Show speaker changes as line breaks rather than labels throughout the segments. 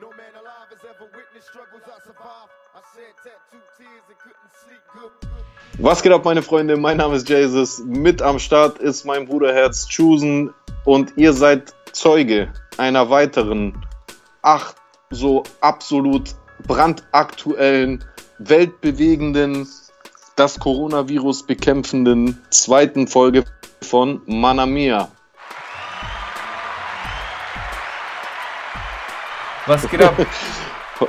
No man alive has ever witnessed struggles I survived. I shed tattooed tears and couldn't sleep good.
Was geht ab, meine Freunde? Mein Name ist Jesus. Mit am Start ist mein Bruder Herz Chusen und ihr seid Zeuge einer weiteren, ach, so absolut brandaktuellen, weltbewegenden, das Coronavirus bekämpfenden zweiten Folge von Manamia.
Was geht ab?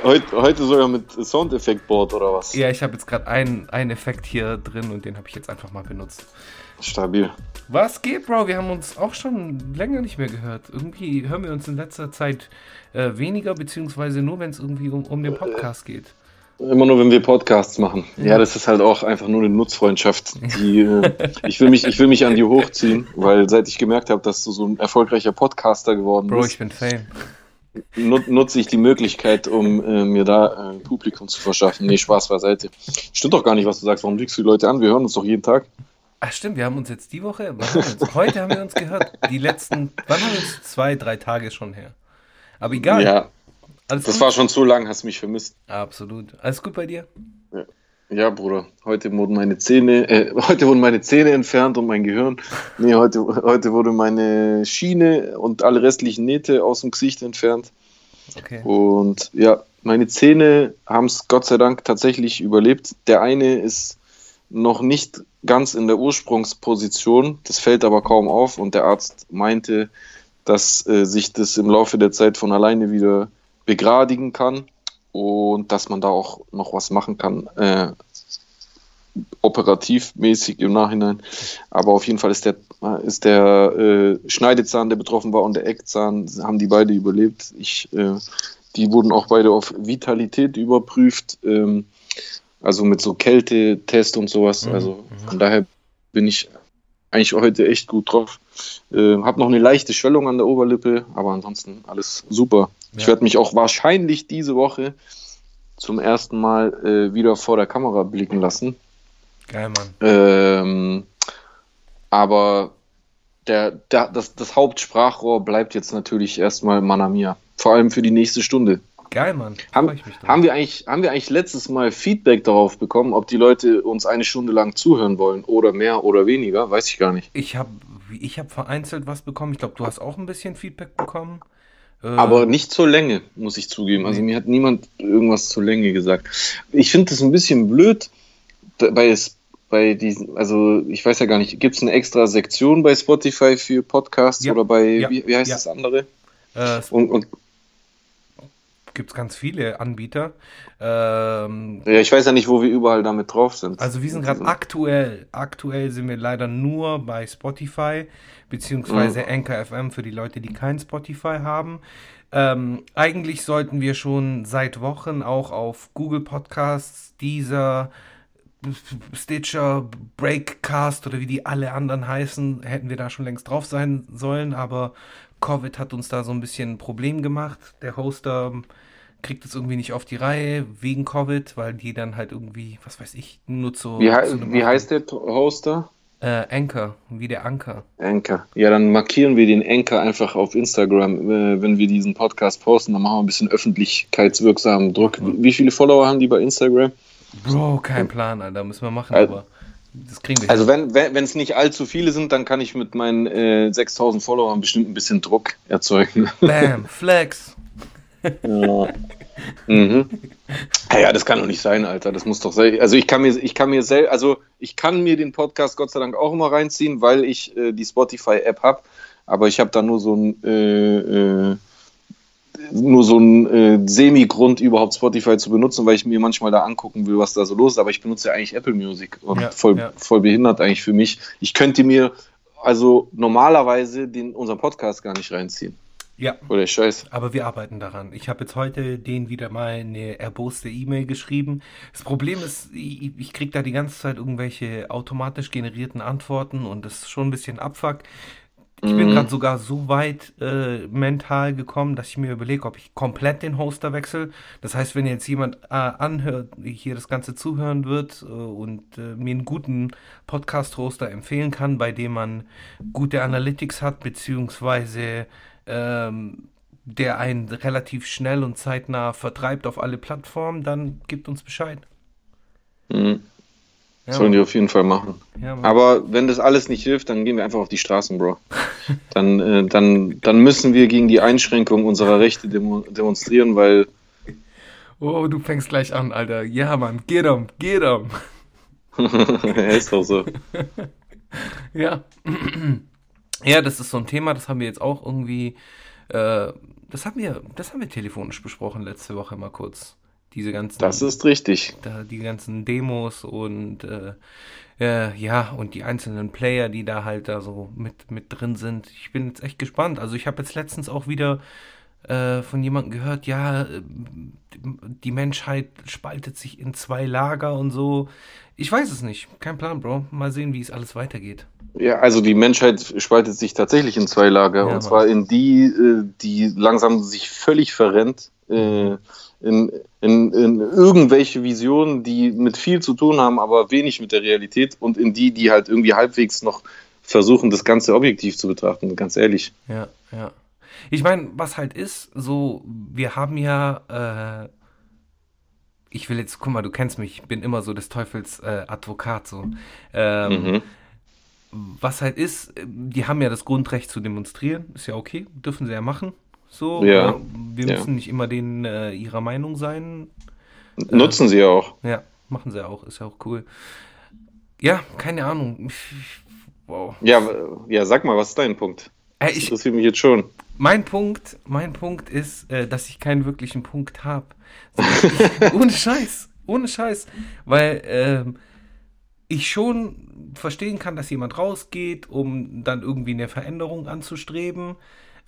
Heute, heute sogar mit Soundeffektboard oder was?
ja, ich habe jetzt gerade einen, einen Effekt hier drin und den habe ich jetzt einfach mal benutzt.
Stabil.
Was geht, Bro? Wir haben uns auch schon länger nicht mehr gehört. Irgendwie hören wir uns in letzter Zeit äh, weniger, beziehungsweise nur, wenn es irgendwie um, um den Podcast geht.
Immer nur, wenn wir Podcasts machen. Ja, das ist halt auch einfach nur eine Nutzfreundschaft. Die, äh, ich, will mich, ich will mich an die hochziehen, weil seit ich gemerkt habe, dass du so ein erfolgreicher Podcaster geworden
Bro,
bist,
ich bin Fame.
Nut, nutze ich die Möglichkeit, um äh, mir da äh, ein Publikum zu verschaffen. Nee, Spaß beiseite. Stimmt doch gar nicht, was du sagst. Warum lügst du die Leute an? Wir hören uns doch jeden Tag.
Ach stimmt, wir haben uns jetzt die Woche, haben heute haben wir uns gehört. Die letzten, wann haben wir uns? Zwei, drei Tage schon her. Aber egal.
Ja,
Alles
das
gut?
war schon zu lang, hast mich vermisst.
Absolut. Alles gut bei dir?
Ja, Bruder, heute wurden meine Zähne, äh, heute wurden meine Zähne entfernt und mein Gehirn. Nee, heute, heute wurde meine Schiene und alle restlichen Nähte aus dem Gesicht entfernt.
Okay.
Und ja, meine Zähne haben es Gott sei Dank tatsächlich überlebt. Der eine ist noch nicht ganz in der Ursprungsposition, das fällt aber kaum auf und der Arzt meinte, dass äh, sich das im Laufe der Zeit von alleine wieder begradigen kann und dass man da auch noch was machen kann, äh, operativmäßig im Nachhinein. Aber auf jeden Fall ist der, ist der äh, Schneidezahn, der betroffen war, und der Eckzahn, haben die beide überlebt. Ich, äh, die wurden auch beide auf Vitalität überprüft, ähm, also mit so Kältetest und sowas.
Mhm,
Also von daher bin ich eigentlich heute echt gut drauf. Äh, hab noch eine leichte Schwellung an der Oberlippe, aber ansonsten alles super. Ich
Ja.
werde mich auch wahrscheinlich diese Woche zum ersten Mal äh, wieder vor der Kamera blicken lassen.
Geil, Mann.
Ähm, aber der, der, das, das Hauptsprachrohr bleibt jetzt natürlich erstmal Manamia. Vor allem für die nächste Stunde.
Geil, Mann.
Haben,
ich
haben, wir eigentlich, haben wir eigentlich letztes Mal Feedback darauf bekommen, ob die Leute uns eine Stunde lang zuhören wollen oder mehr oder weniger? Weiß ich gar nicht.
Ich habe ich hab vereinzelt was bekommen. Ich glaube, du hast auch ein bisschen Feedback bekommen. Äh,
Aber nicht zur Länge, muss ich zugeben. Also
Nee.
mir hat niemand irgendwas zur Länge gesagt. Ich finde das ein bisschen blöd bei, es- bei diesen, also ich weiß ja gar nicht, gibt es eine extra Sektion bei Spotify für Podcasts
Ja.
oder bei,
Ja.
wie, wie heißt
Ja.
das andere?
äh,
Und, und
gibt ganz viele Anbieter. Ähm,
ja, ich weiß ja nicht, wo wir überall damit drauf sind.
also wir sind gerade aktuell, aktuell sind wir leider nur bei Spotify, beziehungsweise Anchor FM für die Leute, die kein Spotify haben. Ähm, eigentlich sollten wir schon seit Wochen auch auf Google Podcasts, dieser Stitcher, Breakcast oder wie die alle anderen heißen, hätten wir da schon längst drauf sein sollen, aber Covid hat uns da so ein bisschen ein Problem gemacht. Der Hoster kriegt es irgendwie nicht auf die Reihe wegen Covid, weil die dann halt irgendwie, was weiß ich, nur zu.
wie, hei-
zu
wie heißt der Hoster?
Äh, Anchor, wie der Anker.
Anchor. Ja, dann markieren wir den Anchor einfach auf Instagram, äh, wenn wir diesen Podcast posten. Dann machen wir ein bisschen öffentlichkeitswirksamen Druck. Wie viele Follower haben die bei Instagram?
Bro, kein Plan, Alter, müssen wir machen,
Also-
aber das kriegen wir
Also
hin.
wenn wenn es nicht allzu viele sind, dann kann ich mit meinen äh, 6000 Followern bestimmt ein bisschen Druck erzeugen.
Bam, Flex.
Ja. Mhm. Ja, ja, das kann doch nicht sein, Alter. Das muss doch sein. Also ich kann mir, ich kann mir sel also ich kann mir den Podcast Gott sei Dank auch immer reinziehen, weil ich äh, die Spotify-App habe. Aber ich habe da nur so ein äh, äh, nur so ein äh, Semi-Grund, überhaupt Spotify zu benutzen, weil ich mir manchmal da angucken will, was da so los ist. Aber ich benutze ja eigentlich Apple Music und
Ja,
voll,
ja.
voll behindert eigentlich für mich. Ich könnte mir also normalerweise den, unseren Podcast gar nicht reinziehen.
Ja,
Oder Scheiß.
aber wir arbeiten daran. Ich habe jetzt heute denen wieder mal eine erboste E-Mail geschrieben. Das Problem ist, ich, ich kriege da die ganze Zeit irgendwelche automatisch generierten Antworten und das ist schon ein bisschen Abfuck. Ich bin
Mhm.
gerade sogar so weit äh, mental gekommen, dass ich mir überlege, ob ich komplett den Hoster wechsle. Das heißt, wenn jetzt jemand äh, anhört, hier das Ganze zuhören wird äh, und äh, mir einen guten Podcast-Hoster empfehlen kann, bei dem man gute Analytics hat, beziehungsweise ähm, der einen relativ schnell und zeitnah vertreibt auf alle Plattformen, dann gibt uns Bescheid.
Mhm. Ja, Sollen die auf jeden Fall machen. Ja, Aber wenn das alles nicht hilft, dann gehen wir einfach auf die Straßen, Bro. dann, äh, dann, dann müssen wir gegen die Einschränkung unserer Rechte demo demonstrieren, weil.
Oh, du fängst gleich an, Alter. Ja, Mann, geht um, geht um.
ist doch so.
ja. Ja, das ist so ein Thema, das haben wir jetzt auch irgendwie. Äh, das haben wir, das haben wir telefonisch besprochen letzte Woche mal kurz diese ganzen.
Das ist richtig.
Da, die ganzen Demos und äh, äh, ja, und die einzelnen Player, die da halt da so mit, mit drin sind. Ich bin jetzt echt gespannt. Also ich habe jetzt letztens auch wieder äh, von jemandem gehört, ja, äh, die Menschheit spaltet sich in zwei Lager und so. Ich weiß es nicht. Kein Plan, Bro. Mal sehen, wie es alles weitergeht.
Ja, also die Menschheit spaltet sich tatsächlich in zwei Lager. Ja, und zwar in die, äh, die langsam sich völlig verrennt. Äh, in, in, in irgendwelche Visionen, die mit viel zu tun haben, aber wenig mit der Realität und in die, die halt irgendwie halbwegs noch versuchen, das Ganze objektiv zu betrachten, ganz ehrlich.
Ja, ja. Ich meine, was halt ist, so, wir haben ja, äh, ich will jetzt, guck mal, du kennst mich, ich bin immer so des Teufels äh, Advokat, so. Ähm, mhm. Was halt ist, die haben ja das Grundrecht zu demonstrieren, ist ja okay, dürfen sie ja machen. So,
ja.
wir müssen ja. nicht immer denen äh, ihrer Meinung sein.
Nutzen äh, sie auch.
Ja, machen sie auch, ist ja auch cool. Ja, keine Ahnung.
Wow. Ja, ja, sag mal, was ist dein Punkt?
Äh, das ich,
interessiert mich jetzt schon.
Mein Punkt, mein Punkt ist, äh, dass ich keinen wirklichen Punkt habe. ohne Scheiß, ohne Scheiß. Weil ähm, ich schon verstehen kann, dass jemand rausgeht, um dann irgendwie eine Veränderung anzustreben.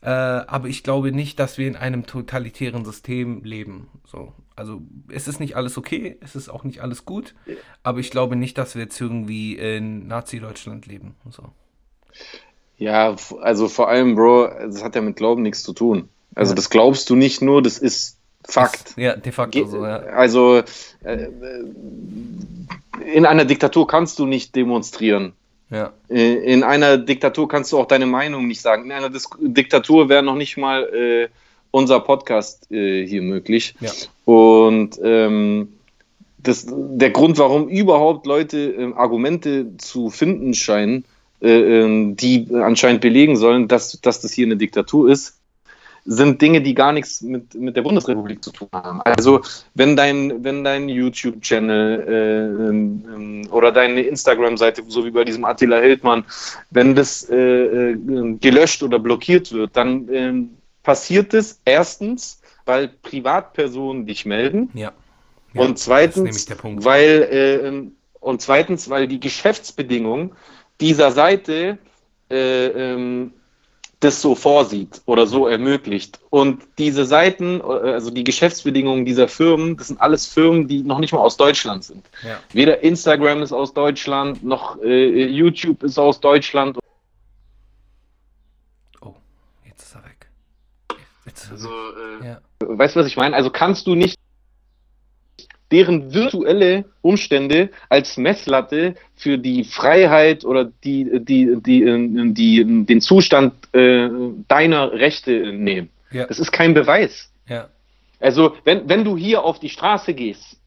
Äh, aber ich glaube nicht, dass wir in einem totalitären System leben. So. Also es ist nicht alles okay, es ist auch nicht alles gut, aber ich glaube nicht, dass wir jetzt irgendwie in Nazi-Deutschland leben. So.
Ja, also vor allem, Bro, das hat ja mit Glauben nichts zu tun. Also ja. das glaubst du nicht nur, das ist Fakt.
Das, ja, de facto Ge so, ja.
Also äh, in einer Diktatur kannst du nicht demonstrieren.
Ja.
Äh, in einer Diktatur kannst du auch deine Meinung nicht sagen. In einer Dis Diktatur wäre noch nicht mal äh, unser Podcast äh, hier möglich.
Ja.
Und ähm, das, der Grund, warum überhaupt Leute äh, Argumente zu finden scheinen, ähm, die anscheinend belegen sollen, dass, dass das hier eine Diktatur ist, sind Dinge, die gar nichts mit, mit der Bundesrepublik zu tun haben. Also wenn dein, wenn dein YouTube-Channel äh, ähm, oder deine Instagram-Seite, so wie bei diesem Attila Hildmann, wenn das äh, äh, gelöscht oder blockiert wird, dann ähm, passiert es erstens, weil Privatpersonen dich melden.
Ja.
ja und zweitens, weil äh, und zweitens, weil die Geschäftsbedingungen dieser Seite äh, ähm, das so vorsieht oder so ermöglicht. Und diese Seiten, also die Geschäftsbedingungen dieser Firmen, das sind alles Firmen, die noch nicht mal aus Deutschland sind.
Ja.
Weder Instagram ist aus Deutschland, noch äh, YouTube ist aus Deutschland.
Oh, jetzt ist er weg.
Jetzt ist er also, äh, ja. Weißt du, was ich meine? Also kannst du nicht deren virtuelle Umstände als Messlatte für die Freiheit oder die, die, die, die, den Zustand äh, deiner Rechte nehmen.
Ja.
Das ist kein Beweis.
Ja.
Also, wenn, wenn du hier auf die Straße gehst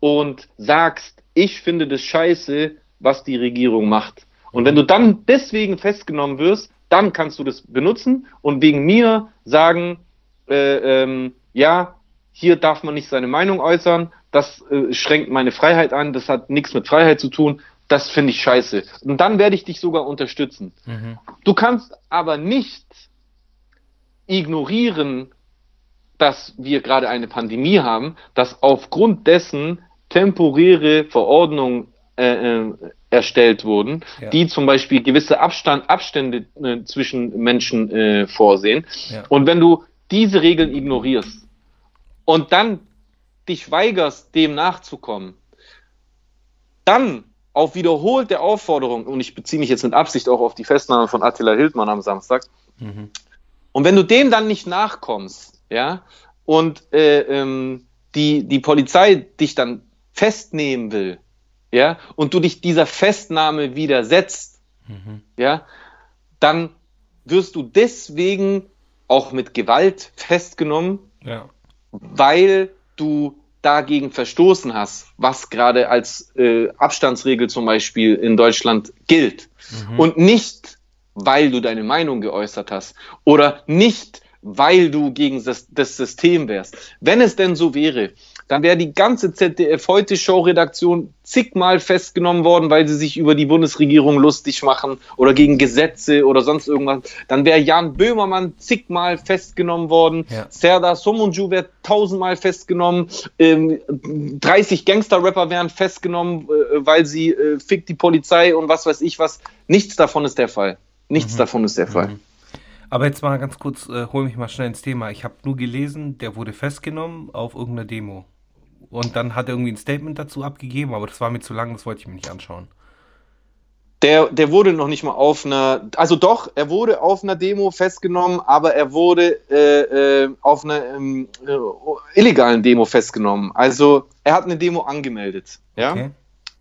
und sagst, ich finde das scheiße, was die Regierung macht. Und wenn du dann deswegen festgenommen wirst, dann kannst du das benutzen und wegen mir sagen, äh, ähm, ja, hier darf man nicht seine Meinung äußern, das äh, schränkt meine Freiheit an, das hat nichts mit Freiheit zu tun, das finde ich scheiße. Und dann werde ich dich sogar unterstützen. Mhm. Du kannst aber nicht ignorieren, dass wir gerade eine Pandemie haben, dass aufgrund dessen temporäre Verordnungen äh, äh, erstellt wurden, ja. die zum Beispiel gewisse Abstand, Abstände äh, zwischen Menschen äh, vorsehen. Ja. Und wenn du diese Regeln ignorierst und dann dich weigerst, dem nachzukommen, dann auf wiederholte Aufforderung, und ich beziehe mich jetzt mit Absicht auch auf die Festnahme von Attila Hildmann am Samstag, mhm. und wenn du dem dann nicht nachkommst, ja, und äh, ähm, die, die Polizei dich dann festnehmen will, ja, und du dich dieser Festnahme widersetzt, mhm. ja, dann wirst du deswegen auch mit Gewalt festgenommen,
Ja.
Weil du dagegen verstoßen hast, was gerade als äh, Abstandsregel zum Beispiel in Deutschland gilt. Und nicht, weil du deine Meinung geäußert hast oder nicht, weil du gegen das, das System wärst. Wenn es denn so wäre, dann wäre die ganze ZDF heute Show-Redaktion zigmal festgenommen worden, weil sie sich über die Bundesregierung lustig machen oder gegen Gesetze oder sonst irgendwas. Dann wäre Jan Böhmermann zigmal festgenommen worden.
Ja.
Serdar Somunju wäre tausendmal festgenommen. Ähm, 30 Gangster-Rapper wären festgenommen, äh, weil sie äh, fick die Polizei und was weiß ich was. Nichts davon ist der Fall. Nichts davon ist der Fall.
Aber jetzt mal ganz kurz, äh, hol mich mal schnell ins Thema. Ich habe nur gelesen, der wurde festgenommen auf irgendeiner Demo. Und dann hat er irgendwie ein Statement dazu abgegeben, aber das war mir zu lang, das wollte ich mir nicht anschauen.
Der, der wurde noch nicht mal auf einer, also doch, er wurde auf einer Demo festgenommen, aber er wurde äh, äh, auf einer ähm, äh, illegalen Demo festgenommen. Also er hat eine Demo angemeldet, ja,
Okay?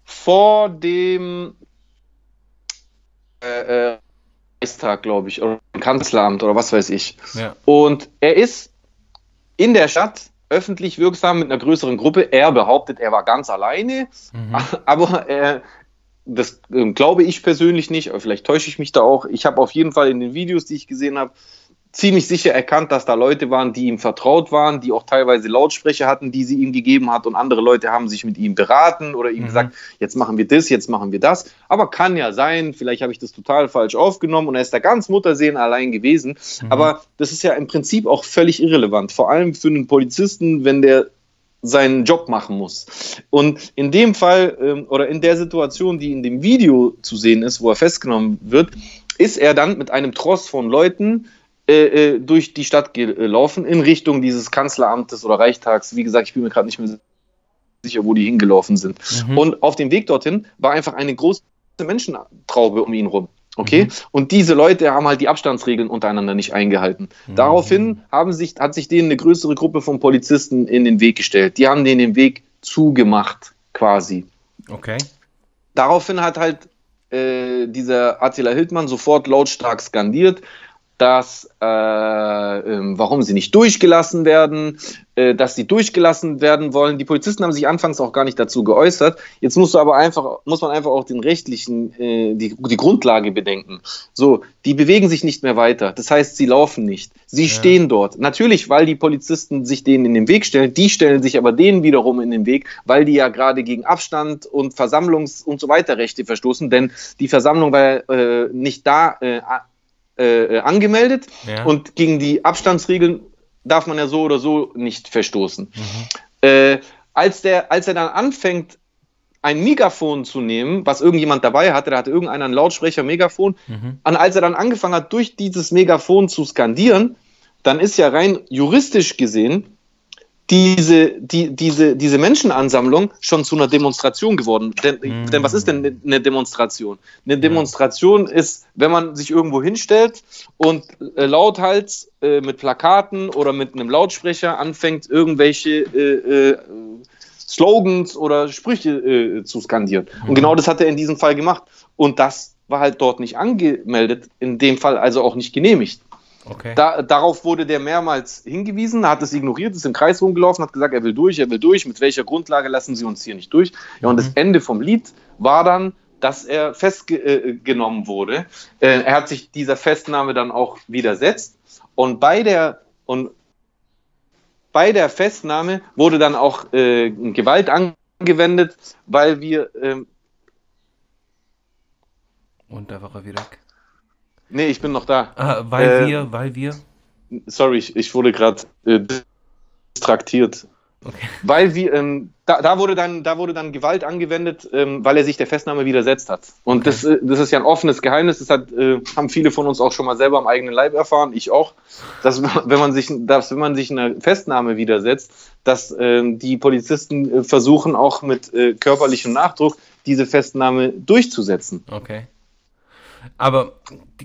vor dem äh, äh, Reichstag, glaube ich, oder Kanzleramt oder was weiß ich.
Ja.
Und er ist in der Stadt öffentlich wirksam mit einer größeren Gruppe. Er behauptet, er war ganz alleine,
Mhm.
aber äh, das ähm, glaube ich persönlich nicht, aber vielleicht täusche ich mich da auch. Ich habe auf jeden Fall in den Videos, die ich gesehen habe, ziemlich sicher erkannt, dass da Leute waren, die ihm vertraut waren, die auch teilweise Lautsprecher hatten, die sie ihm gegeben hat und andere Leute haben sich mit ihm beraten oder ihm
Mhm.
gesagt, jetzt machen wir das, jetzt machen wir das. Aber kann ja sein, vielleicht habe ich das total falsch aufgenommen und er ist da ganz Muttersehen allein gewesen. Aber das ist ja im Prinzip auch völlig irrelevant, vor allem für einen Polizisten, wenn der seinen Job machen muss. Und in dem Fall ähm, oder in der Situation, die in dem Video zu sehen ist, wo er festgenommen wird, ist er dann mit einem Tross von Leuten äh, äh, durch die Stadt gelaufen in Richtung dieses Kanzleramtes oder Reichstags. Wie gesagt, ich bin mir gerade nicht mehr sicher, wo die hingelaufen sind.
Mhm.
Und auf dem Weg dorthin war einfach eine große Menschentraube um ihn rum. Okay?
Mhm.
Und diese Leute haben halt die Abstandsregeln untereinander nicht eingehalten.
Mhm.
Daraufhin haben sich, hat sich denen eine größere Gruppe von Polizisten in den Weg gestellt. Die haben denen den Weg zugemacht, quasi.
Okay.
Daraufhin hat halt äh, dieser Attila Hildmann sofort lautstark skandiert, dass äh, ähm, warum sie nicht durchgelassen werden, äh, dass sie durchgelassen werden wollen. Die Polizisten haben sich anfangs auch gar nicht dazu geäußert. Jetzt musst du aber einfach, muss man einfach auch den rechtlichen, äh, die, die Grundlage bedenken. So, die bewegen sich nicht mehr weiter. Das heißt, sie laufen nicht. Sie
Ja.
stehen dort. Natürlich, weil die Polizisten sich denen in den Weg stellen. Die stellen sich aber denen wiederum in den Weg, weil die ja gerade gegen Abstand und Versammlungs- und so weiter Rechte verstoßen. Denn die Versammlung war äh, nicht da äh, äh, angemeldet
Ja.
und gegen die Abstandsregeln darf man ja so oder so nicht verstoßen.
Mhm.
Äh, als, der, als er dann anfängt, ein Megafon zu nehmen, was irgendjemand dabei hatte, da hatte irgendeiner einen Lautsprecher, Megafon,
Mhm.
und als er dann angefangen hat, durch dieses Megafon zu skandieren, dann ist ja rein juristisch gesehen diese, die, diese, diese Menschenansammlung schon zu einer Demonstration geworden. Denn,
Mhm.
denn was ist denn ne- eine Demonstration? Eine Demonstration ist, wenn man sich irgendwo hinstellt und äh, lauthals äh, mit Plakaten oder mit einem Lautsprecher anfängt, irgendwelche äh, äh, Slogans oder Sprüche äh, zu skandieren. Und genau das hat er in diesem Fall gemacht. Und das war halt dort nicht angemeldet, in dem Fall also auch nicht genehmigt.
Okay.
Da, darauf wurde der mehrmals hingewiesen, hat es ignoriert, ist im Kreis rumgelaufen, hat gesagt, er will durch, er will durch. Mit welcher Grundlage lassen Sie uns hier nicht durch? Ja, und das Ende vom Lied war dann, dass er festgenommen wurde. Äh, er hat sich dieser Festnahme dann auch widersetzt. Und bei der, und bei der Festnahme wurde dann auch äh, Gewalt angewendet, weil wir, ähm,
Und da war er wieder weg.
Nee, ich bin noch da.
Ah, weil
Äh,
wir, weil wir.
Sorry, ich, ich wurde gerade äh, distraktiert.
Okay.
Weil wir, ähm, da, da, wurde dann, da wurde dann Gewalt angewendet, ähm, weil er sich der Festnahme widersetzt hat. Und
Okay.
das, äh, das ist ja ein offenes Geheimnis. Das hat, äh, haben viele von uns auch schon mal selber am eigenen Leib erfahren, ich auch, dass wenn man sich, dass, wenn man sich einer Festnahme widersetzt, dass ähm, die Polizisten äh, versuchen auch mit äh, körperlichem Nachdruck diese Festnahme durchzusetzen.
Okay. Aber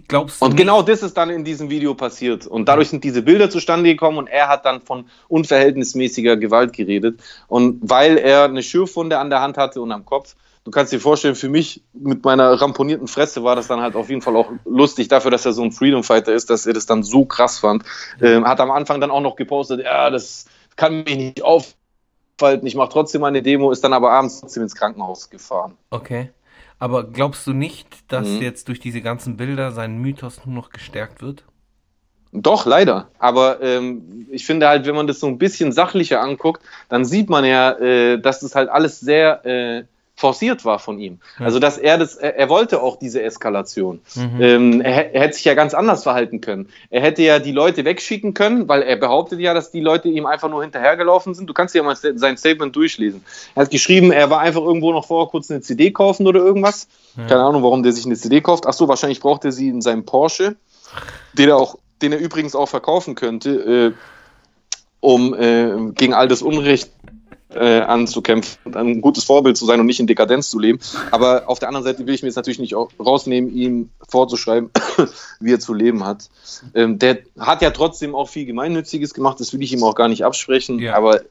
glaubst du
Und
nicht-
genau das ist dann in diesem Video passiert. Und dadurch sind diese Bilder zustande gekommen und er hat dann von unverhältnismäßiger Gewalt geredet. Und weil er eine Schürfwunde an der Hand hatte und am Kopf, du kannst dir vorstellen, für mich mit meiner ramponierten Fresse war das dann halt auf jeden Fall auch lustig dafür, dass er so ein Freedom Fighter ist, dass er das dann so krass fand. Ähm, hat am Anfang dann auch noch gepostet, ja, das kann mich nicht aufhalten, ich mache trotzdem eine Demo, ist dann aber abends trotzdem ins Krankenhaus gefahren.
Okay. Aber glaubst du nicht, dass mhm. jetzt durch diese ganzen Bilder sein Mythos nur noch gestärkt wird?
Doch, leider. Aber ähm, ich finde halt, wenn man das so ein bisschen sachlicher anguckt, dann sieht man ja, äh, dass das halt alles sehr äh, forciert war von ihm. Ja. Also, dass er das, er, er, wollte auch diese Eskalation. Mhm. Ähm, er, er, hätte sich ja ganz anders verhalten können. Er hätte ja die Leute wegschicken können, weil er behauptet ja, dass die Leute ihm einfach nur hinterhergelaufen sind. Du kannst ja mal sein Statement durchlesen. Er hat geschrieben, er war einfach irgendwo noch vorher kurz eine CD kaufen oder irgendwas. Ja. Keine Ahnung, warum der sich eine CD kauft. Ach so, wahrscheinlich braucht er sie in seinem Porsche, den er auch den er übrigens auch verkaufen könnte, äh, um äh, gegen all das Unrecht äh, anzukämpfen und ein gutes Vorbild zu sein und nicht in Dekadenz zu leben. Aber auf der anderen Seite will ich mir jetzt natürlich nicht rausnehmen, ihm vorzuschreiben, wie er zu leben hat. Ähm, der hat ja trotzdem auch viel Gemeinnütziges gemacht, das will ich ihm auch gar nicht absprechen, ja. aber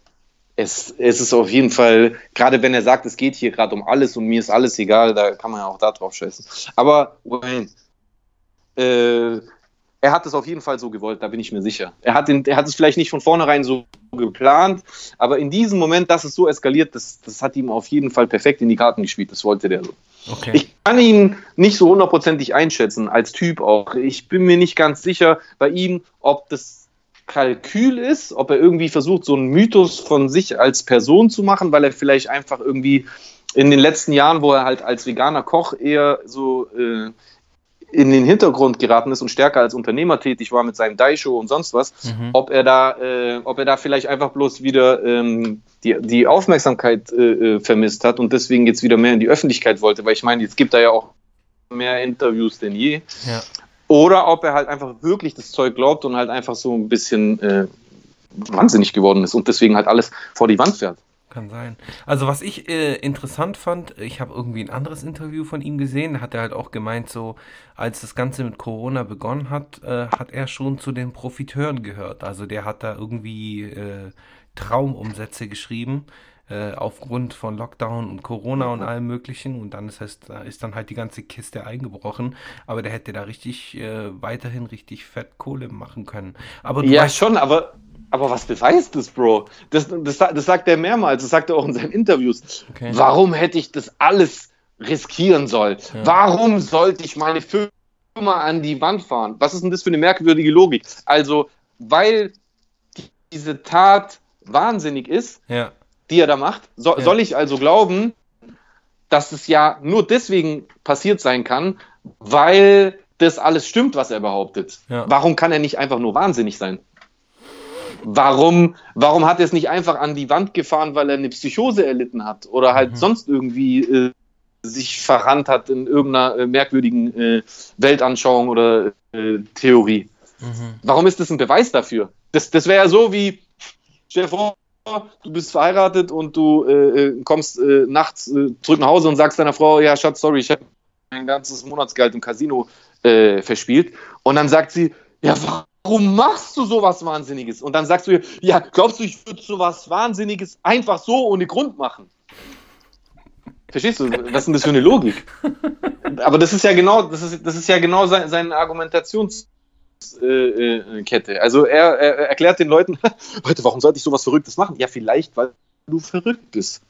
es, es ist auf jeden Fall, gerade wenn er sagt, es geht hier gerade um alles und mir ist alles egal, da kann man ja auch da drauf scheißen. Aber Wayne, äh, er hat es auf jeden Fall so gewollt, da bin ich mir sicher. Er hat, den, er hat es vielleicht nicht von vornherein so geplant, aber in diesem Moment, dass es so eskaliert, das, das hat ihm auf jeden Fall perfekt in die Karten gespielt. Das wollte der so. Okay. Ich kann ihn nicht so hundertprozentig einschätzen, als Typ auch. Ich bin mir nicht ganz sicher bei ihm, ob das Kalkül ist, ob er irgendwie versucht, so einen Mythos von sich als Person zu machen, weil er vielleicht einfach irgendwie in den letzten Jahren, wo er halt als veganer Koch eher so äh, in den Hintergrund geraten ist und stärker als Unternehmer tätig war mit seinem Daisho und sonst was, mhm. ob er da, äh, ob er da vielleicht einfach bloß wieder ähm, die, die Aufmerksamkeit äh, äh, vermisst hat und deswegen jetzt wieder mehr in die Öffentlichkeit wollte, weil ich meine, jetzt gibt er ja auch mehr Interviews denn je. Ja. Oder ob er halt einfach wirklich das Zeug glaubt und halt einfach so ein bisschen äh, wahnsinnig geworden ist und deswegen halt alles vor die Wand fährt.
Kann sein. Also was ich äh, interessant fand, ich habe irgendwie ein anderes Interview von ihm gesehen, da hat er halt auch gemeint, so als das Ganze mit Corona begonnen hat, äh, hat er schon zu den Profiteuren gehört. Also der hat da irgendwie äh, Traumumsätze geschrieben äh, aufgrund von Lockdown und Corona und allem möglichen und dann ist, heißt, ist dann halt die ganze Kiste eingebrochen, aber der hätte da richtig äh, weiterhin richtig fett Kohle machen können.
Aber ja, weißt, schon, aber aber was beweist das, Bro? Das, das, das sagt er mehrmals, das sagt er auch in seinen Interviews. Okay. Warum hätte ich das alles riskieren sollen? Ja. Warum sollte ich meine Firma an die Wand fahren? Was ist denn das für eine merkwürdige Logik? Also, weil diese Tat wahnsinnig ist, ja. die er da macht, so, ja. soll ich also glauben, dass es ja nur deswegen passiert sein kann, weil das alles stimmt, was er behauptet. Warum kann er nicht einfach nur wahnsinnig sein? Warum, warum hat er es nicht einfach an die Wand gefahren, weil er eine Psychose erlitten hat oder halt mhm. sonst irgendwie äh, sich verrannt hat in irgendeiner äh, merkwürdigen äh, Weltanschauung oder äh, Theorie? Mhm. Warum ist das ein Beweis dafür? Das, das wäre ja so wie, stell dir vor, du bist verheiratet und du äh, äh, kommst nachts zurück nach Hause und sagst deiner Frau, ja Schatz, sorry, ich habe mein ganzes Monatsgeld im Casino verspielt. Und dann sagt sie, ja, warum? Warum machst du sowas Wahnsinniges? Und dann sagst du, ja, glaubst du, ich würde sowas Wahnsinniges einfach so ohne Grund machen? Verstehst du? Was ist denn das für eine Logik? Aber das ist ja genau, das ist, das ist ja genau sein, seine Argumentationskette. Äh, also er, er, erklärt den Leuten, Leute, warum sollte ich sowas Verrücktes machen? Ja, vielleicht, weil du verrückt bist.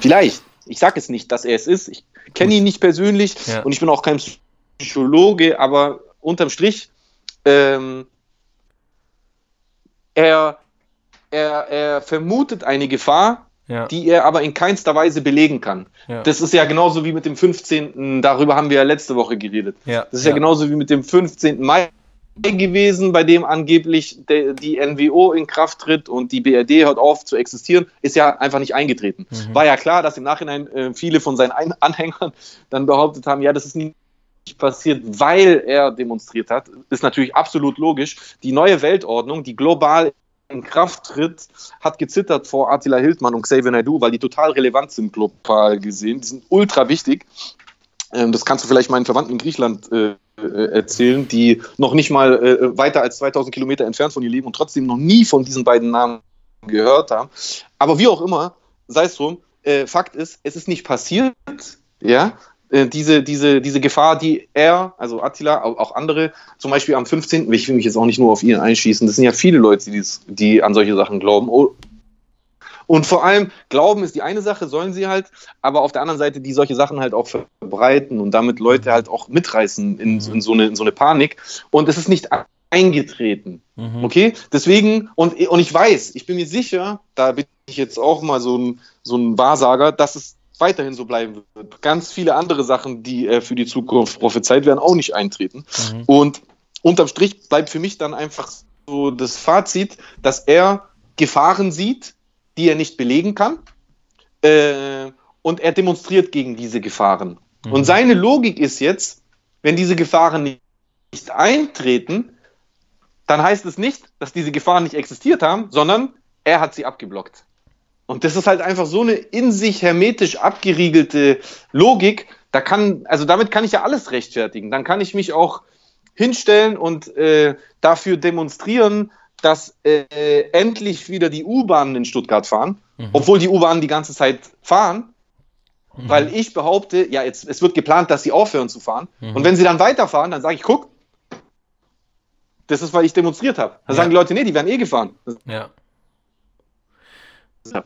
Vielleicht. Ich sage es nicht, dass er es ist. Ich kenne ihn nicht persönlich ja. und ich bin auch kein Psychologe, aber unterm Strich ähm, er, er, er vermutet eine Gefahr, ja. die er aber in keinster Weise belegen kann. Ja. Das ist ja genauso wie mit dem 15. Darüber haben wir ja letzte Woche geredet. Ja. Das ist ja. genauso wie mit dem 15. Mai gewesen, bei dem angeblich de, die NWO in Kraft tritt und die BRD hört auf zu existieren, ist ja einfach nicht eingetreten. Mhm. War ja klar, dass im Nachhinein äh, viele von seinen Ein Anhängern dann behauptet haben, ja, das ist nicht passiert, weil er demonstriert hat, ist natürlich absolut logisch. Die neue Weltordnung, die global in Kraft tritt, hat gezittert vor Attila Hildmann und Xavier Naidoo, weil die total relevant sind global gesehen. Die sind ultra wichtig. Ähm, das kannst du vielleicht meinen Verwandten in Griechenland äh, äh, erzählen, die noch nicht mal äh, weiter als 2000 Kilometer entfernt von ihr leben und trotzdem noch nie von diesen beiden Namen gehört haben. Aber wie auch immer, sei es drum, äh, Fakt ist, es ist nicht passiert, ja, äh, diese, diese, diese Gefahr, die er, also Attila, auch andere, zum Beispiel am 15., ich will mich jetzt auch nicht nur auf ihn einschießen, das sind ja viele Leute, die, die an solche Sachen glauben. Und vor allem, Glauben ist die eine Sache, sollen sie halt, aber auf der anderen Seite, die solche Sachen halt auch verbreiten und damit Leute halt auch mitreißen in, in, so, eine, in so eine Panik. Und es ist nicht eingetreten. Mhm. Okay? Deswegen, und, und ich weiß, ich bin mir sicher, da bin ich jetzt auch mal so ein, so ein Wahrsager, dass es weiterhin so bleiben wird. Ganz viele andere Sachen, die äh, für die Zukunft prophezeit werden, auch nicht eintreten. Mhm. Und unterm Strich bleibt für mich dann einfach so das Fazit, dass er Gefahren sieht, die er nicht belegen kann. Äh, und er demonstriert gegen diese Gefahren. Mhm. Und seine Logik ist jetzt, wenn diese Gefahren nicht eintreten, dann heißt es nicht, dass diese Gefahren nicht existiert haben, sondern er hat sie abgeblockt. Und das ist halt einfach so eine in sich hermetisch abgeriegelte Logik. Da kann, also damit kann ich ja alles rechtfertigen. Dann kann ich mich auch hinstellen und äh, dafür demonstrieren, dass äh, endlich wieder die U-Bahnen in Stuttgart fahren, mhm. obwohl die U-Bahnen die ganze Zeit fahren. Mhm. Weil ich behaupte, ja, jetzt, es wird geplant, dass sie aufhören zu fahren. Mhm. Und wenn sie dann weiterfahren, dann sage ich, guck, das ist, weil ich demonstriert habe. Dann ja. sagen die Leute, nee, die werden eh gefahren.
Ja.
ja.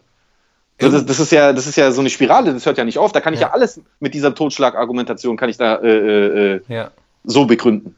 Das, das, ist ja, das ist ja so eine Spirale, das hört ja nicht auf. Da kann ich ja, ja alles mit dieser Totschlagargumentation kann ich da äh, äh, äh ja. so begründen.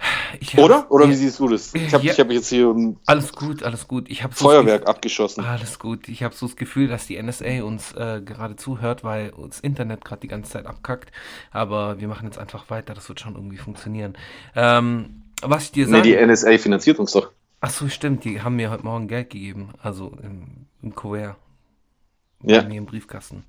Hab, Oder? Oder wie siehst du das? Ich habe ja, hab jetzt hier ein
alles gut, alles gut. Ich
habe Feuerwerk abgeschossen.
Alles gut. Ich habe so das Gefühl, dass die NSA uns äh, gerade zuhört, weil das Internet gerade die ganze Zeit abkackt. Aber wir machen jetzt einfach weiter. Das wird schon irgendwie funktionieren. Ähm, was ich dir
sage. Nee, die NSA finanziert uns doch.
Ach so, stimmt. Die haben mir heute Morgen Geld gegeben. Also im, im Kuvert.
Ja.
Mir im Briefkasten.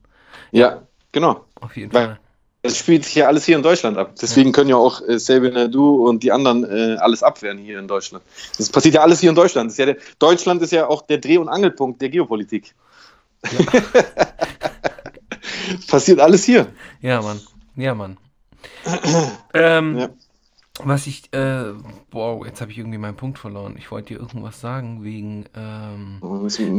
Ja, genau.
Auf jeden Weil Fall.
Es spielt sich ja alles hier in Deutschland ab. Deswegen ja. können ja auch äh, Sabin Nadu und die anderen äh, alles abwehren hier in Deutschland. Das passiert ja alles hier in Deutschland. Ist ja der, Deutschland ist ja auch der Dreh- und Angelpunkt der Geopolitik. Ja. passiert alles hier.
Ja, Mann. Ja, Mann. ähm, ja. Was ich, äh, wow, jetzt habe ich irgendwie meinen Punkt verloren. Ich wollte dir irgendwas sagen wegen, ähm,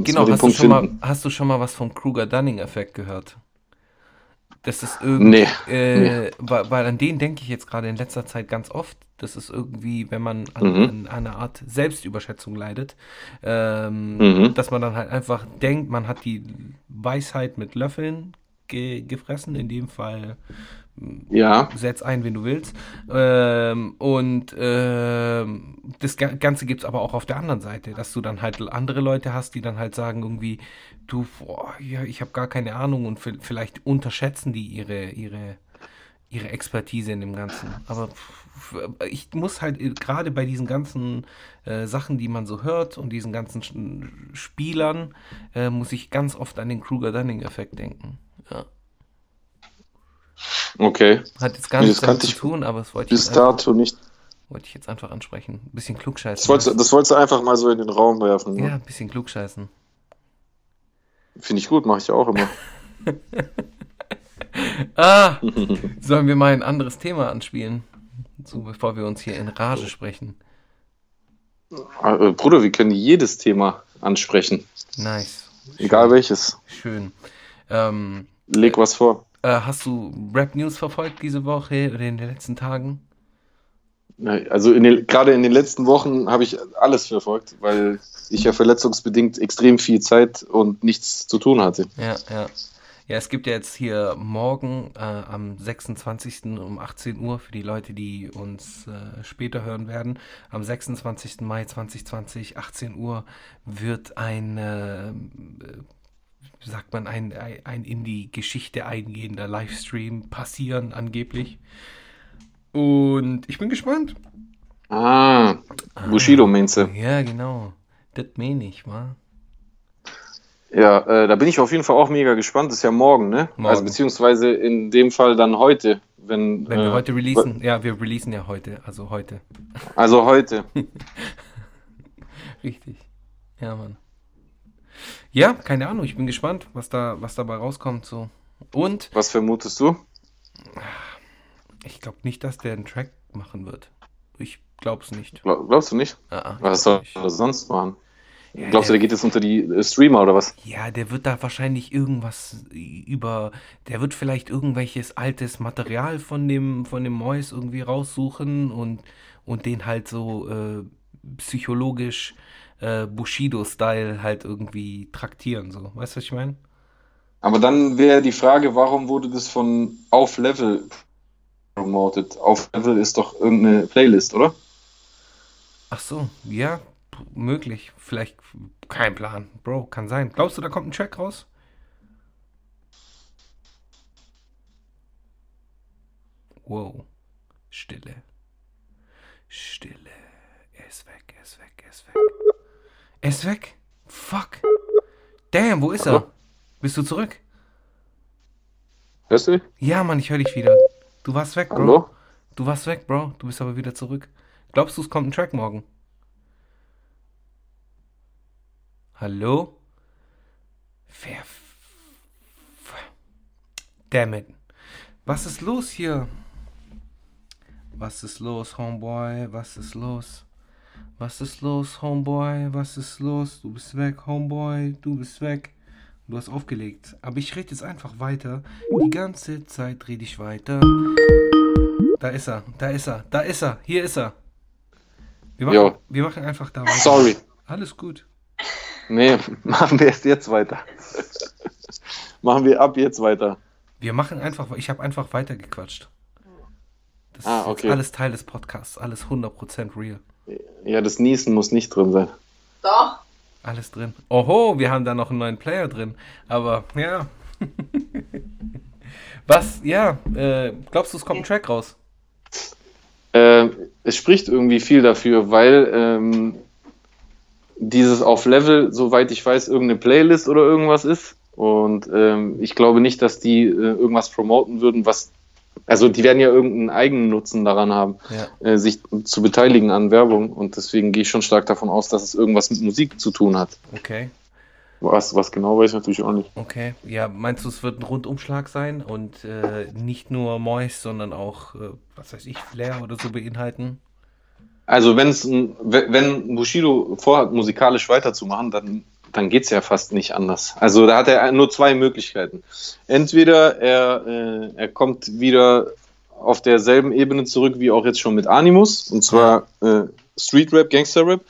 genau, hast du, schon mal, hast du schon mal was vom Kruger-Dunning-Effekt gehört? Das ist irgendwie, nee. Äh, nee. Weil, weil, an den denke ich jetzt gerade in letzter Zeit ganz oft. Das ist irgendwie, wenn man an, mhm. an einer Art Selbstüberschätzung leidet, ähm, mhm. dass man dann halt einfach denkt, man hat die Weisheit mit Löffeln ge gefressen, in dem Fall
ja.
Setz ein, wenn du willst. Ähm, und ähm, das Ganze gibt es aber auch auf der anderen Seite, dass du dann halt andere Leute hast, die dann halt sagen irgendwie, du, boah, ja, ich habe gar keine Ahnung und vielleicht unterschätzen die ihre, ihre, ihre Expertise in dem Ganzen. Aber ich muss halt gerade bei diesen ganzen äh, Sachen, die man so hört und diesen ganzen Spielern, äh, muss ich ganz oft an den Kruger-Dunning-Effekt denken. Ja.
Okay.
Hat jetzt gar nichts damit zu tun, aber es wollte
bis ich dato einfach, nicht.
Wollte ich jetzt einfach ansprechen. Ein bisschen klugscheißen.
Das wolltest, das wolltest du einfach mal so in den Raum werfen.
Ne? Ja, ein bisschen klugscheißen.
Finde ich gut, mache ich auch immer.
ah, sollen wir mal ein anderes Thema anspielen? So, bevor wir uns hier in Rage sprechen.
Äh, Bruder, wir können jedes Thema ansprechen.
Nice.
Egal welches.
Schön. Ähm,
Leg was vor.
Äh, hast du Rap News verfolgt diese Woche oder in den letzten Tagen?
Also in gerade in den letzten Wochen habe ich alles verfolgt, weil ich ja verletzungsbedingt extrem viel Zeit und nichts zu tun hatte.
Ja, ja. Ja, es gibt ja jetzt hier morgen äh, am 26. um 18 Uhr für die Leute, die uns äh, später hören werden. Am 26. Mai 2020, 18 Uhr, wird ein äh, sagt man, ein, ein in die Geschichte eingehender Livestream passieren, angeblich. Und ich bin gespannt.
Ah, Bushido meinst du?
Ja, genau. Das meine ich, wa?
Ja, äh, da bin ich auf jeden Fall auch mega gespannt. Das ist ja morgen, ne? Morgen. Also beziehungsweise in dem Fall dann heute. Wenn,
wenn wir äh, heute releasen. Ja, wir releasen ja heute. Also heute.
Also heute.
Richtig. Ja, Mann. Ja, keine Ahnung, ich bin gespannt, was da, was dabei rauskommt. So. Und.
Was vermutest du?
Ich glaube nicht, dass der einen Track machen wird. Ich glaube es nicht.
Glaub, glaubst du nicht?
Ah,
was soll er sonst machen? Ja, Glaubst du, der geht jetzt unter die äh, Streamer oder was?
Ja, der wird da wahrscheinlich irgendwas über, der wird vielleicht irgendwelches altes Material von dem, von dem Mois irgendwie raussuchen und, und den halt so äh, psychologisch äh, Bushido-Style halt irgendwie traktieren, so. Weißt du, was ich meine?
Aber dann wäre die Frage, warum wurde das von Auf Level promoted? Auf Level ist doch irgendeine Playlist, oder?
Ach so, ja, möglich. Vielleicht kein Plan. Bro, kann sein. Glaubst du, da kommt ein Track raus? Wow. Stille. Stille. Er ist weg, er ist weg, er ist weg. Er ist weg? Fuck. Damn, wo ist er? Bist du zurück?
Hörst du mich?
Ja, Mann, ich höre dich wieder. Du warst weg, Bro.
Hallo?
Du warst weg, Bro. Du bist aber wieder zurück. Glaubst du, es kommt ein Track morgen? Hallo? Wer. Damn it. Was ist los hier? Was ist los, Homeboy? Was ist los? Was ist los, Homeboy? Was ist los? Du bist weg, Homeboy. Du bist weg. Du hast aufgelegt. Aber ich rede jetzt einfach weiter. Die ganze Zeit rede ich weiter. Da ist er. Da ist er. Da ist er. Hier ist er. Wir machen, wir machen einfach da weiter.
Sorry.
Alles gut.
Nee, machen wir erst jetzt weiter. machen wir ab jetzt weiter.
Wir machen einfach, ich habe einfach weitergequatscht. Das
Ah,
ist
okay.
jetzt alles Teil des Podcasts, alles 100% real.
Ja, das Niesen muss nicht drin sein.
Doch.
Alles drin. Oho, wir haben da noch einen neuen Player drin. Aber ja. Was? Ja, äh, glaubst du, es kommt ein Track raus?
Äh, es spricht irgendwie viel dafür, weil ähm, dieses auf Level, soweit ich weiß, irgendeine Playlist oder irgendwas ist. Und ähm, ich glaube nicht, dass die äh, irgendwas promoten würden, was. Also die werden ja irgendeinen eigenen Nutzen daran haben,
Ja.
äh, sich zu beteiligen an Werbung. Und deswegen gehe ich schon stark davon aus, dass es irgendwas mit Musik zu tun hat.
Okay,
Was, was genau weiß ich natürlich auch nicht.
okay. Ja, meinst du, es wird ein Rundumschlag sein und äh, nicht nur Moist, sondern auch, äh, was weiß ich, Flair oder so beinhalten?
Also wenn wenn Bushido vorhat, musikalisch weiterzumachen, dann, dann geht's ja fast nicht anders. Also da hat er nur zwei Möglichkeiten. Entweder er, äh, er kommt wieder auf derselben Ebene zurück wie auch jetzt schon mit Animus, und zwar äh, Street Rap, Gangster Rap.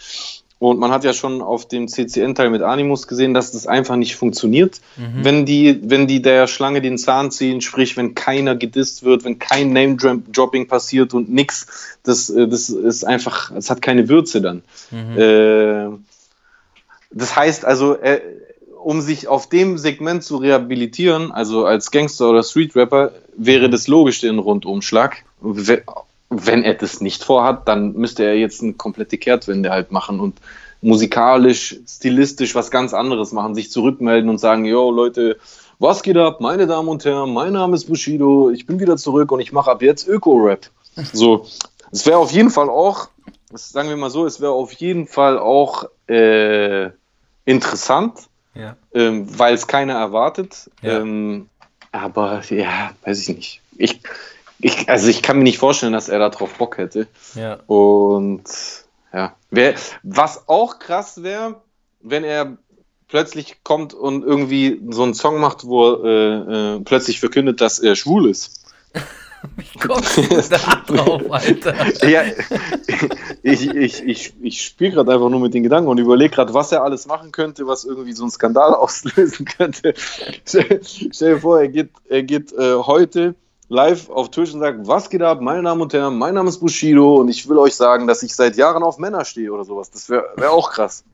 Und man hat ja schon auf dem CCN-Teil mit Animus gesehen, dass das einfach nicht funktioniert, wenn die, wenn die der Schlange den Zahn ziehen, sprich, wenn keiner gedisst wird, wenn kein Name-Dropping passiert und nix, das, äh, das ist einfach, es hat keine Würze dann. Äh, das heißt also, äh, um sich auf dem Segment zu rehabilitieren, also als Gangster oder Street-Rapper, wäre das logisch den Rundumschlag. We- Wenn er das nicht vorhat, dann müsste er jetzt eine komplette Kehrtwende halt machen und musikalisch, stilistisch was ganz anderes machen, sich zurückmelden und sagen, yo Leute, was geht ab, meine Damen und Herren, mein Name ist Bushido, ich bin wieder zurück und ich mache ab jetzt Öko-Rap. So, es wäre auf jeden Fall auch, sagen wir mal so, es wäre auf jeden Fall auch äh, interessant,
Ja.
ähm, weil es keiner erwartet.
Ja.
Ähm, aber ja, weiß ich nicht. Ich, ich, also ich kann mir nicht vorstellen, dass er darauf Bock hätte.
Ja.
Und ja, wär, was auch krass wäre, wenn er plötzlich kommt und irgendwie so einen Song macht, wo er äh, äh, plötzlich verkündet, dass er schwul ist.
Wie kommst du da drauf, Alter?
Ja, ich, ich, ich, ich spiele gerade einfach nur mit den Gedanken und überlege gerade, was er alles machen könnte, was irgendwie so einen Skandal auslösen könnte. Stell, stell dir vor, er geht, er geht äh, heute live auf Twitch und sagt, was geht ab, meine Damen und Herren, mein Name ist Bushido und ich will euch sagen, dass ich seit Jahren auf Männer stehe oder sowas. Das wäre wär auch krass.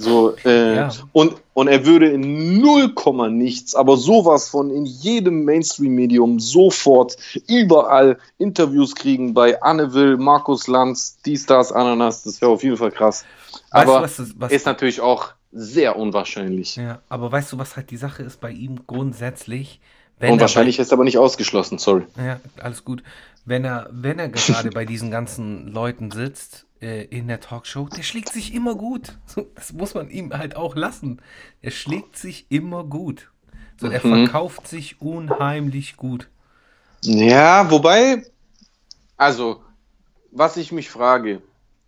So, äh,
Ja.
und, und er würde in 0, nichts, aber sowas von in jedem Mainstream-Medium sofort überall Interviews kriegen bei Anne Will, Markus Lanz, die Stars, Ananas, das wäre auf jeden Fall krass.
Weißt du,
Aber
was das- was-
ist natürlich auch sehr unwahrscheinlich.
Ja, aber weißt du, was halt die Sache ist bei ihm grundsätzlich? Wenn
und
er
wahrscheinlich ist aber nicht ausgeschlossen, sorry.
Bei, ja, alles gut. Wenn er, wenn er gerade bei diesen ganzen Leuten sitzt äh, in der Talkshow, der schlägt sich immer gut. So, das muss man ihm halt auch lassen. Er schlägt sich immer gut. So, er
Mhm.
verkauft sich unheimlich gut.
Ja, wobei, also, was ich mich frage,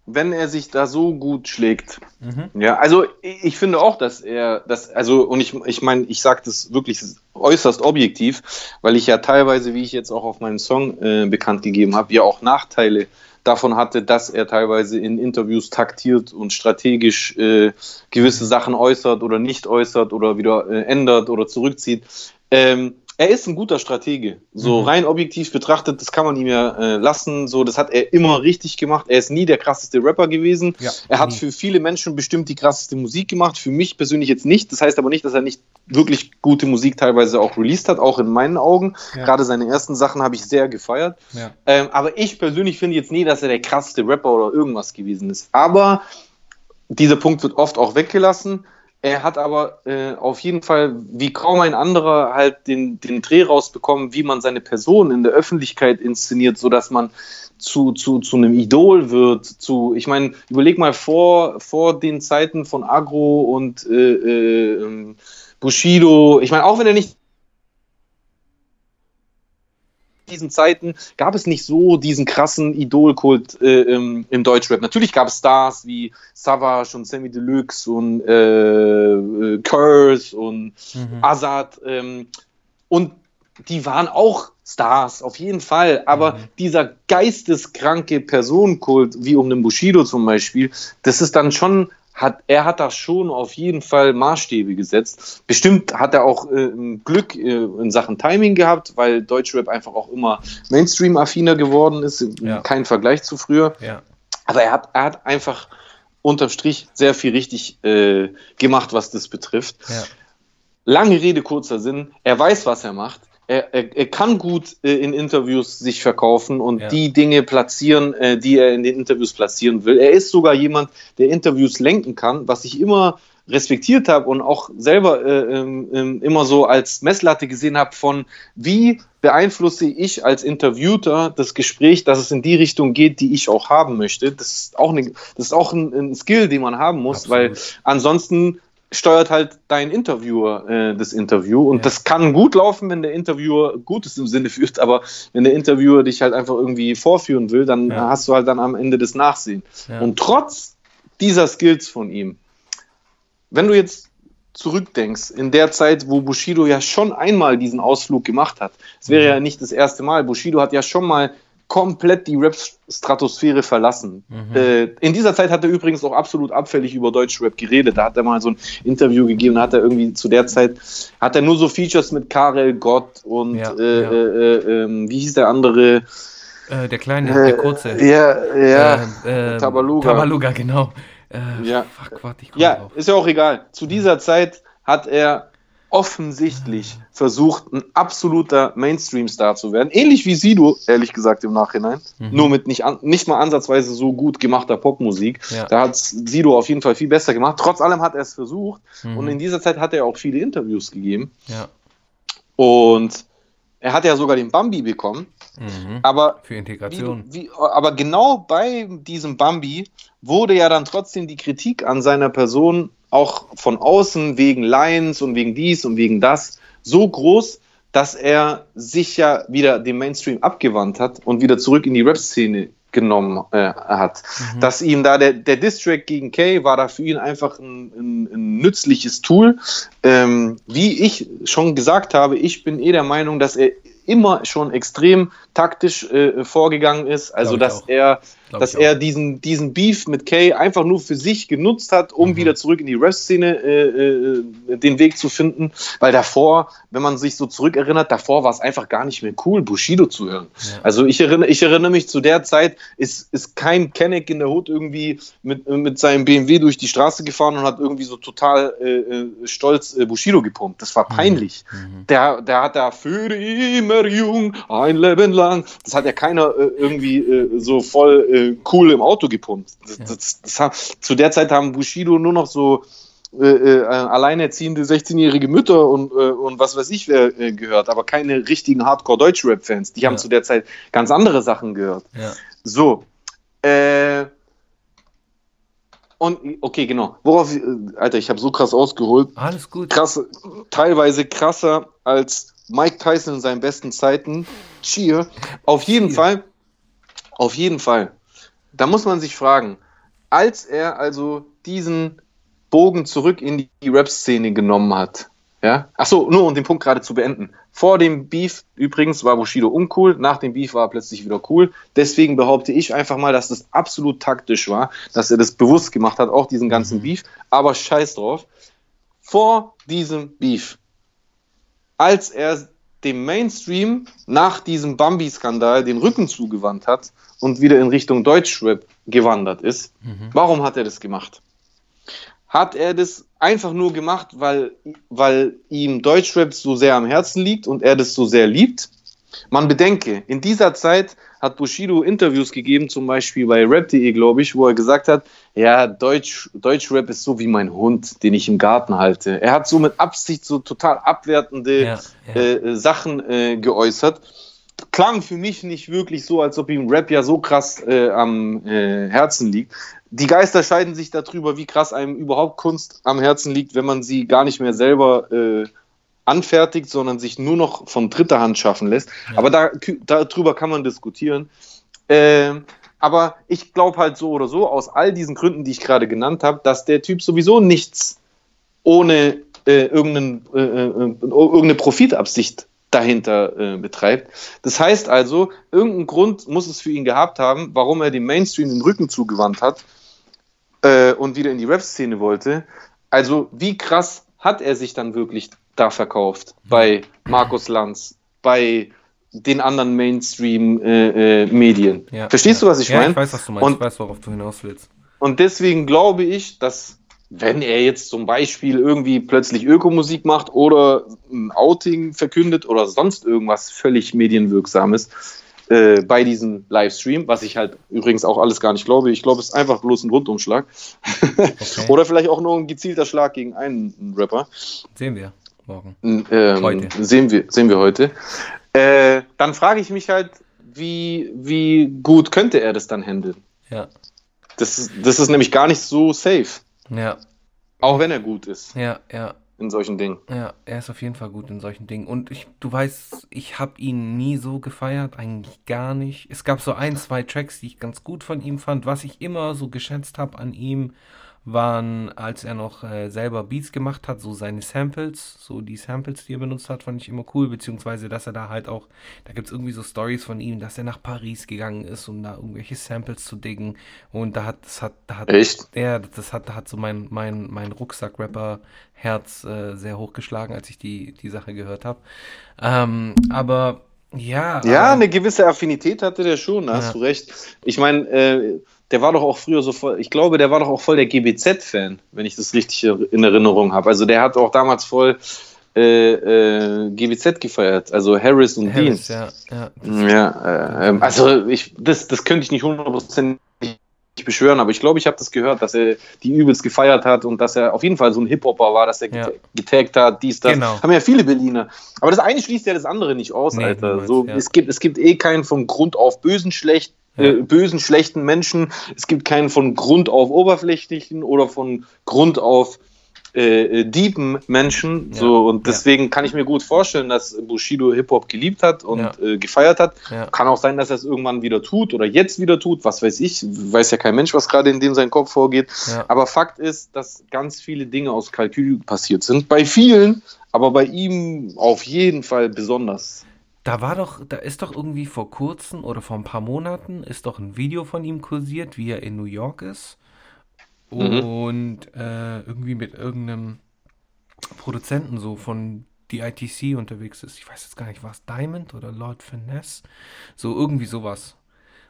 wenn er sich da so gut schlägt. Mhm. Ja, also ich, ich, finde auch, dass er das, also, und ich, ich meine, ich sage das wirklich äußerst objektiv, weil ich ja teilweise, wie ich jetzt auch auf meinem Song äh, bekannt gegeben habe, ja auch Nachteile davon hatte, dass er teilweise in Interviews taktiert und strategisch äh, gewisse Sachen äußert oder nicht äußert oder wieder äh, ändert oder zurückzieht. Ähm, er ist ein guter Stratege. So mhm. rein objektiv betrachtet, das kann man ihm ja äh, lassen. So, das hat er immer richtig gemacht. Er ist nie der krasseste Rapper gewesen. Ja, er hat nie. für viele Menschen bestimmt die krasseste Musik gemacht. Für mich persönlich jetzt nicht. Das heißt aber nicht, dass er nicht wirklich gute Musik teilweise auch released hat, auch in meinen Augen. Ja. Gerade seine ersten Sachen habe ich sehr gefeiert. Ja. Ähm, aber ich persönlich finde jetzt nie, dass er der krasseste Rapper oder irgendwas gewesen ist. Aber dieser Punkt wird oft auch weggelassen. Er hat aber äh, auf jeden Fall, wie kaum ein anderer, halt den, den Dreh rausbekommen, wie man seine Person in der Öffentlichkeit inszeniert, sodass man zu, zu, zu einem Idol wird. Zu, ich meine, überleg mal vor, vor den Zeiten von Agro und äh, äh, Bushido. Ich meine, auch wenn er nicht diesen Zeiten gab es nicht so diesen krassen Idolkult äh, im, im Deutschrap. Natürlich gab es Stars wie Savage und Sammy Deluxe und äh, äh, Curse und mhm. Azad ähm, und die waren auch Stars, auf jeden Fall. Aber mhm. dieser geisteskranke Personenkult, wie um den Bushido zum Beispiel, das ist dann schon hat, er hat da schon auf jeden Fall Maßstäbe gesetzt. Bestimmt hat er auch äh, Glück äh, in Sachen Timing gehabt, weil Deutschrap einfach auch immer Mainstream-affiner geworden ist. Ja. Kein Vergleich zu früher. Ja. Aber er hat, er hat einfach unterm Strich sehr viel richtig äh, gemacht, was das betrifft. Ja. Lange Rede, kurzer Sinn. Er weiß, was er macht er, er, er kann gut äh, in Interviews sich verkaufen und ja. die Dinge platzieren, äh, die er in den Interviews platzieren will. Er ist sogar jemand, der Interviews lenken kann, was ich immer respektiert habe und auch selber äh, ähm, immer so als Messlatte gesehen habe von wie beeinflusse ich als Interviewter das Gespräch, dass es in die Richtung geht, die ich auch haben möchte. Das ist auch, eine, das ist auch ein, ein Skill, den man haben muss, Absolut. weil ansonsten steuert halt dein Interviewer äh, das Interview. Und ja. das kann gut laufen, wenn der Interviewer Gutes im Sinne führt, aber wenn der Interviewer dich halt einfach irgendwie vorführen will, dann ja. hast du halt dann am Ende das Nachsehen. Ja. Und trotz dieser Skills von ihm, wenn du jetzt zurückdenkst, in der Zeit, wo Bushido ja schon einmal diesen Ausflug gemacht hat, es wäre mhm. ja nicht das erste Mal, Bushido hat ja schon mal komplett die Rap-Stratosphäre verlassen. Mhm. Äh, in dieser Zeit hat er übrigens auch absolut abfällig über Deutschrap geredet. Da hat er mal so ein Interview gegeben, da hat er irgendwie zu der Zeit, hat er nur so Features mit Karel Gott und ja, äh, ja. Äh, äh ähm, wie hieß der andere?
Äh, der kleine, der kurze.
Ja, ja. Ähm,
Tabaluga. Tabaluga, genau.
ja, fuck, warte, ich ja ist ja auch egal. Zu dieser Zeit hat er offensichtlich versucht, ein absoluter Mainstream-Star zu werden. Ähnlich wie Sido, ehrlich gesagt, im Nachhinein. Mhm. Nur mit nicht, an, nicht mal ansatzweise so gut gemachter Popmusik. Ja. Da hat Sido auf jeden Fall viel besser gemacht. Trotz allem hat er es versucht. Mhm. Und in dieser Zeit hat er auch viele Interviews gegeben. Ja. Und er hat ja sogar den Bambi bekommen. Mhm. Aber,
Für Integration.
Wie, wie, aber genau bei diesem Bambi wurde ja dann trotzdem die Kritik an seiner Person auch von außen wegen Lions und wegen dies und wegen das so groß, dass er sich ja wieder dem Mainstream abgewandt hat und wieder zurück in die Rap-Szene genommen äh, hat. Mhm. Dass ihm da der, der Distrack gegen Kay war da für ihn einfach ein, ein, ein nützliches Tool. Ähm, wie ich schon gesagt habe, ich bin eh der Meinung, dass er immer schon extrem taktisch äh, vorgegangen ist. Also, dass er dass er diesen, diesen Beef mit Kay einfach nur für sich genutzt hat, um mhm. wieder zurück in die Rap-Szene äh, äh, den Weg zu finden. Weil davor, wenn man sich so zurückerinnert, davor war es einfach gar nicht mehr cool, Bushido zu hören. Ja. Also ich erinnere, ich erinnere mich zu der Zeit, ist, ist kein Kenneck in der Hut irgendwie mit, mit seinem BMW durch die Straße gefahren und hat irgendwie so total äh, äh stolz äh, Bushido gepumpt. Das war mhm. peinlich. Mhm. Der, der hat da für immer jung, ein Leben lang, das hat ja keiner äh, irgendwie so voll äh, cool im Auto gepumpt. Das, ja. das, das, zu der Zeit haben Bushido nur noch so äh, äh, alleinerziehende 16-jährige Mütter und, äh, und was weiß ich wer äh, gehört, aber keine richtigen Hardcore-Deutsch-Rap-Fans. Die haben zu der Zeit ganz andere Sachen gehört. Ja. So. Äh, und okay, genau. Worauf, äh, Alter, ich habe so krass ausgeholt.
Alles gut.
Krass, teilweise krasser als Mike Tyson in seinen besten Zeiten. Cheer. Auf jeden Cheer. Fall. Auf jeden Fall da muss man sich fragen, als er also diesen Bogen zurück in die Rap-Szene genommen hat, ja, achso, nur um den Punkt gerade zu beenden. Vor dem Beef übrigens war Bushido uncool, nach dem Beef war er plötzlich wieder cool. Deswegen behaupte ich einfach mal, dass das absolut taktisch war, dass er das bewusst gemacht hat, auch diesen ganzen mhm. Beef. Aber scheiß drauf. Vor diesem Beef, als er dem Mainstream nach diesem Bambi-Skandal den Rücken zugewandt hat und wieder in Richtung Deutschrap gewandert ist, mhm. warum hat er das gemacht? Hat er das einfach nur gemacht, weil, weil ihm Deutschrap so sehr am Herzen liegt und er das so sehr liebt. Man bedenke, in dieser Zeit hat Bushido Interviews gegeben, zum Beispiel bei rap.de, glaube ich, wo er gesagt hat, ja, Deutsch, Deutschrap ist so wie mein Hund, den ich im Garten halte. Er hat so mit Absicht so total abwertende ja, ja. Äh, Sachen äh, geäußert. Klang für mich nicht wirklich so, als ob ihm Rap ja so krass äh, am äh, Herzen liegt die Geister scheiden sich darüber, wie krass einem überhaupt Kunst am Herzen liegt, wenn man sie gar nicht mehr selber äh, anfertigt, sondern sich nur noch von dritter Hand schaffen lässt. Ja. Aber da, darüber kann man diskutieren. Äh, aber ich glaube halt so oder so, aus all diesen Gründen, die ich gerade genannt habe, dass der Typ sowieso nichts ohne äh, irgendeinen, äh, äh, irgendeine Profitabsicht dahinter äh, betreibt. Das heißt also, irgendeinen Grund muss es für ihn gehabt haben, warum er dem Mainstream den Rücken zugewandt hat äh, und wieder in die Rap-Szene wollte. Also wie krass hat er sich dann wirklich da verkauft? Bei Markus Lanz, bei den anderen Mainstream-Medien. Äh, äh, ja, Verstehst ja. du, was ich ja, meine?
Ich weiß, was du meinst. Und, ich weiß, worauf du hinaus willst.
Und deswegen glaube ich, dass wenn er jetzt zum Beispiel irgendwie plötzlich Ökomusik macht oder ein Outing verkündet oder sonst irgendwas völlig medienwirksames, äh, bei diesem Livestream, was ich halt übrigens auch alles gar nicht glaube. Ich glaube, es ist einfach bloß ein Rundumschlag. Okay. Oder vielleicht auch nur ein gezielter Schlag gegen einen Rapper.
Sehen wir morgen.
Ähm, heute. Sehen wir, sehen wir heute. Äh, dann frage ich mich halt, wie, wie gut könnte er das dann handeln?
Ja.
Das, das ist nämlich gar nicht so safe.
Ja.
Auch wenn er gut ist.
Ja, ja
in solchen Dingen.
Ja, er ist auf jeden Fall gut in solchen Dingen. Und ich, du weißt, ich habe ihn nie so gefeiert, eigentlich gar nicht. Es gab so ein, zwei Tracks, die ich ganz gut von ihm fand. Was ich immer so geschätzt habe an ihm, waren, als er noch äh, selber Beats gemacht hat, so seine Samples, so die Samples, die er benutzt hat, fand ich immer cool, beziehungsweise, dass er da halt auch, da gibt es irgendwie so Stories von ihm, dass er nach Paris gegangen ist, um da irgendwelche Samples zu diggen und da hat, das hat, da hat,
Echt?
Ja, das hat, da hat so mein, mein, mein Rucksack-Rapper-Herz äh, sehr hochgeschlagen, als ich die, die Sache gehört habe. Ähm, aber ja.
Ja, eine gewisse Affinität hatte der schon, da ja. hast du recht. Ich meine, äh, der war doch auch früher so voll, ich glaube, der war doch auch voll der GBZ-Fan, wenn ich das richtig in Erinnerung habe. Also der hat auch damals voll äh, äh, GBZ gefeiert, also Harris und Harris,
Dean. Ja,
ja. ja äh, also ich, das, das könnte ich nicht hundertprozentig beschwören, aber ich glaube, ich habe das gehört, dass er die übelst gefeiert hat und dass er auf jeden Fall so ein Hip-Hopper war, dass er ja. getaggt hat, dies, das. Genau. Haben ja viele Berliner. Aber das eine schließt ja das andere nicht aus, nee, Alter. Meinst, so, ja. es, gibt, es gibt eh keinen von Grund auf bösen, schlecht, äh, bösen, schlechten Menschen. Es gibt keinen von Grund auf oberflächlichen oder von Grund auf äh, diepen Menschen. Ja. So, und deswegen ja. kann ich mir gut vorstellen, dass Bushido Hip-Hop geliebt hat und ja. äh, gefeiert hat. Kann auch sein, dass er es irgendwann wieder tut oder jetzt wieder tut, was weiß ich. Weiß ja kein Mensch, was gerade in dem sein Kopf vorgeht. Aber Fakt ist, dass ganz viele Dinge aus Kalkül passiert sind. Bei vielen, aber bei ihm auf jeden Fall besonders.
Da war doch, da ist doch irgendwie vor kurzem oder vor ein paar Monaten ist doch ein Video von ihm kursiert, wie er in New York ist mhm. und äh, irgendwie mit irgendeinem Produzenten so von DITC unterwegs ist. Ich weiß jetzt gar nicht, war es Diamond oder Lord Finesse? So irgendwie sowas.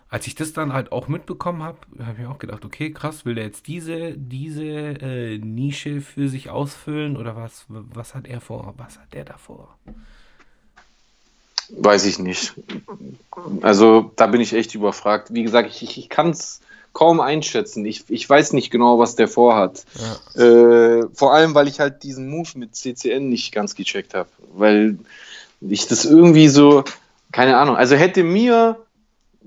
Als ich das dann halt auch mitbekommen habe, habe ich auch gedacht, okay, krass, will der jetzt diese, diese äh, Nische für sich ausfüllen oder was, was hat er vor? Was hat der da vor?
Weiß ich nicht. Also da bin ich echt überfragt. Wie gesagt, ich, ich kann es kaum einschätzen. Ich, ich weiß nicht genau, was der vorhat. Ja. Äh, vor allem, weil ich halt diesen Move mit CCN nicht ganz gecheckt habe. Weil ich das irgendwie so, keine Ahnung, also hätte mir,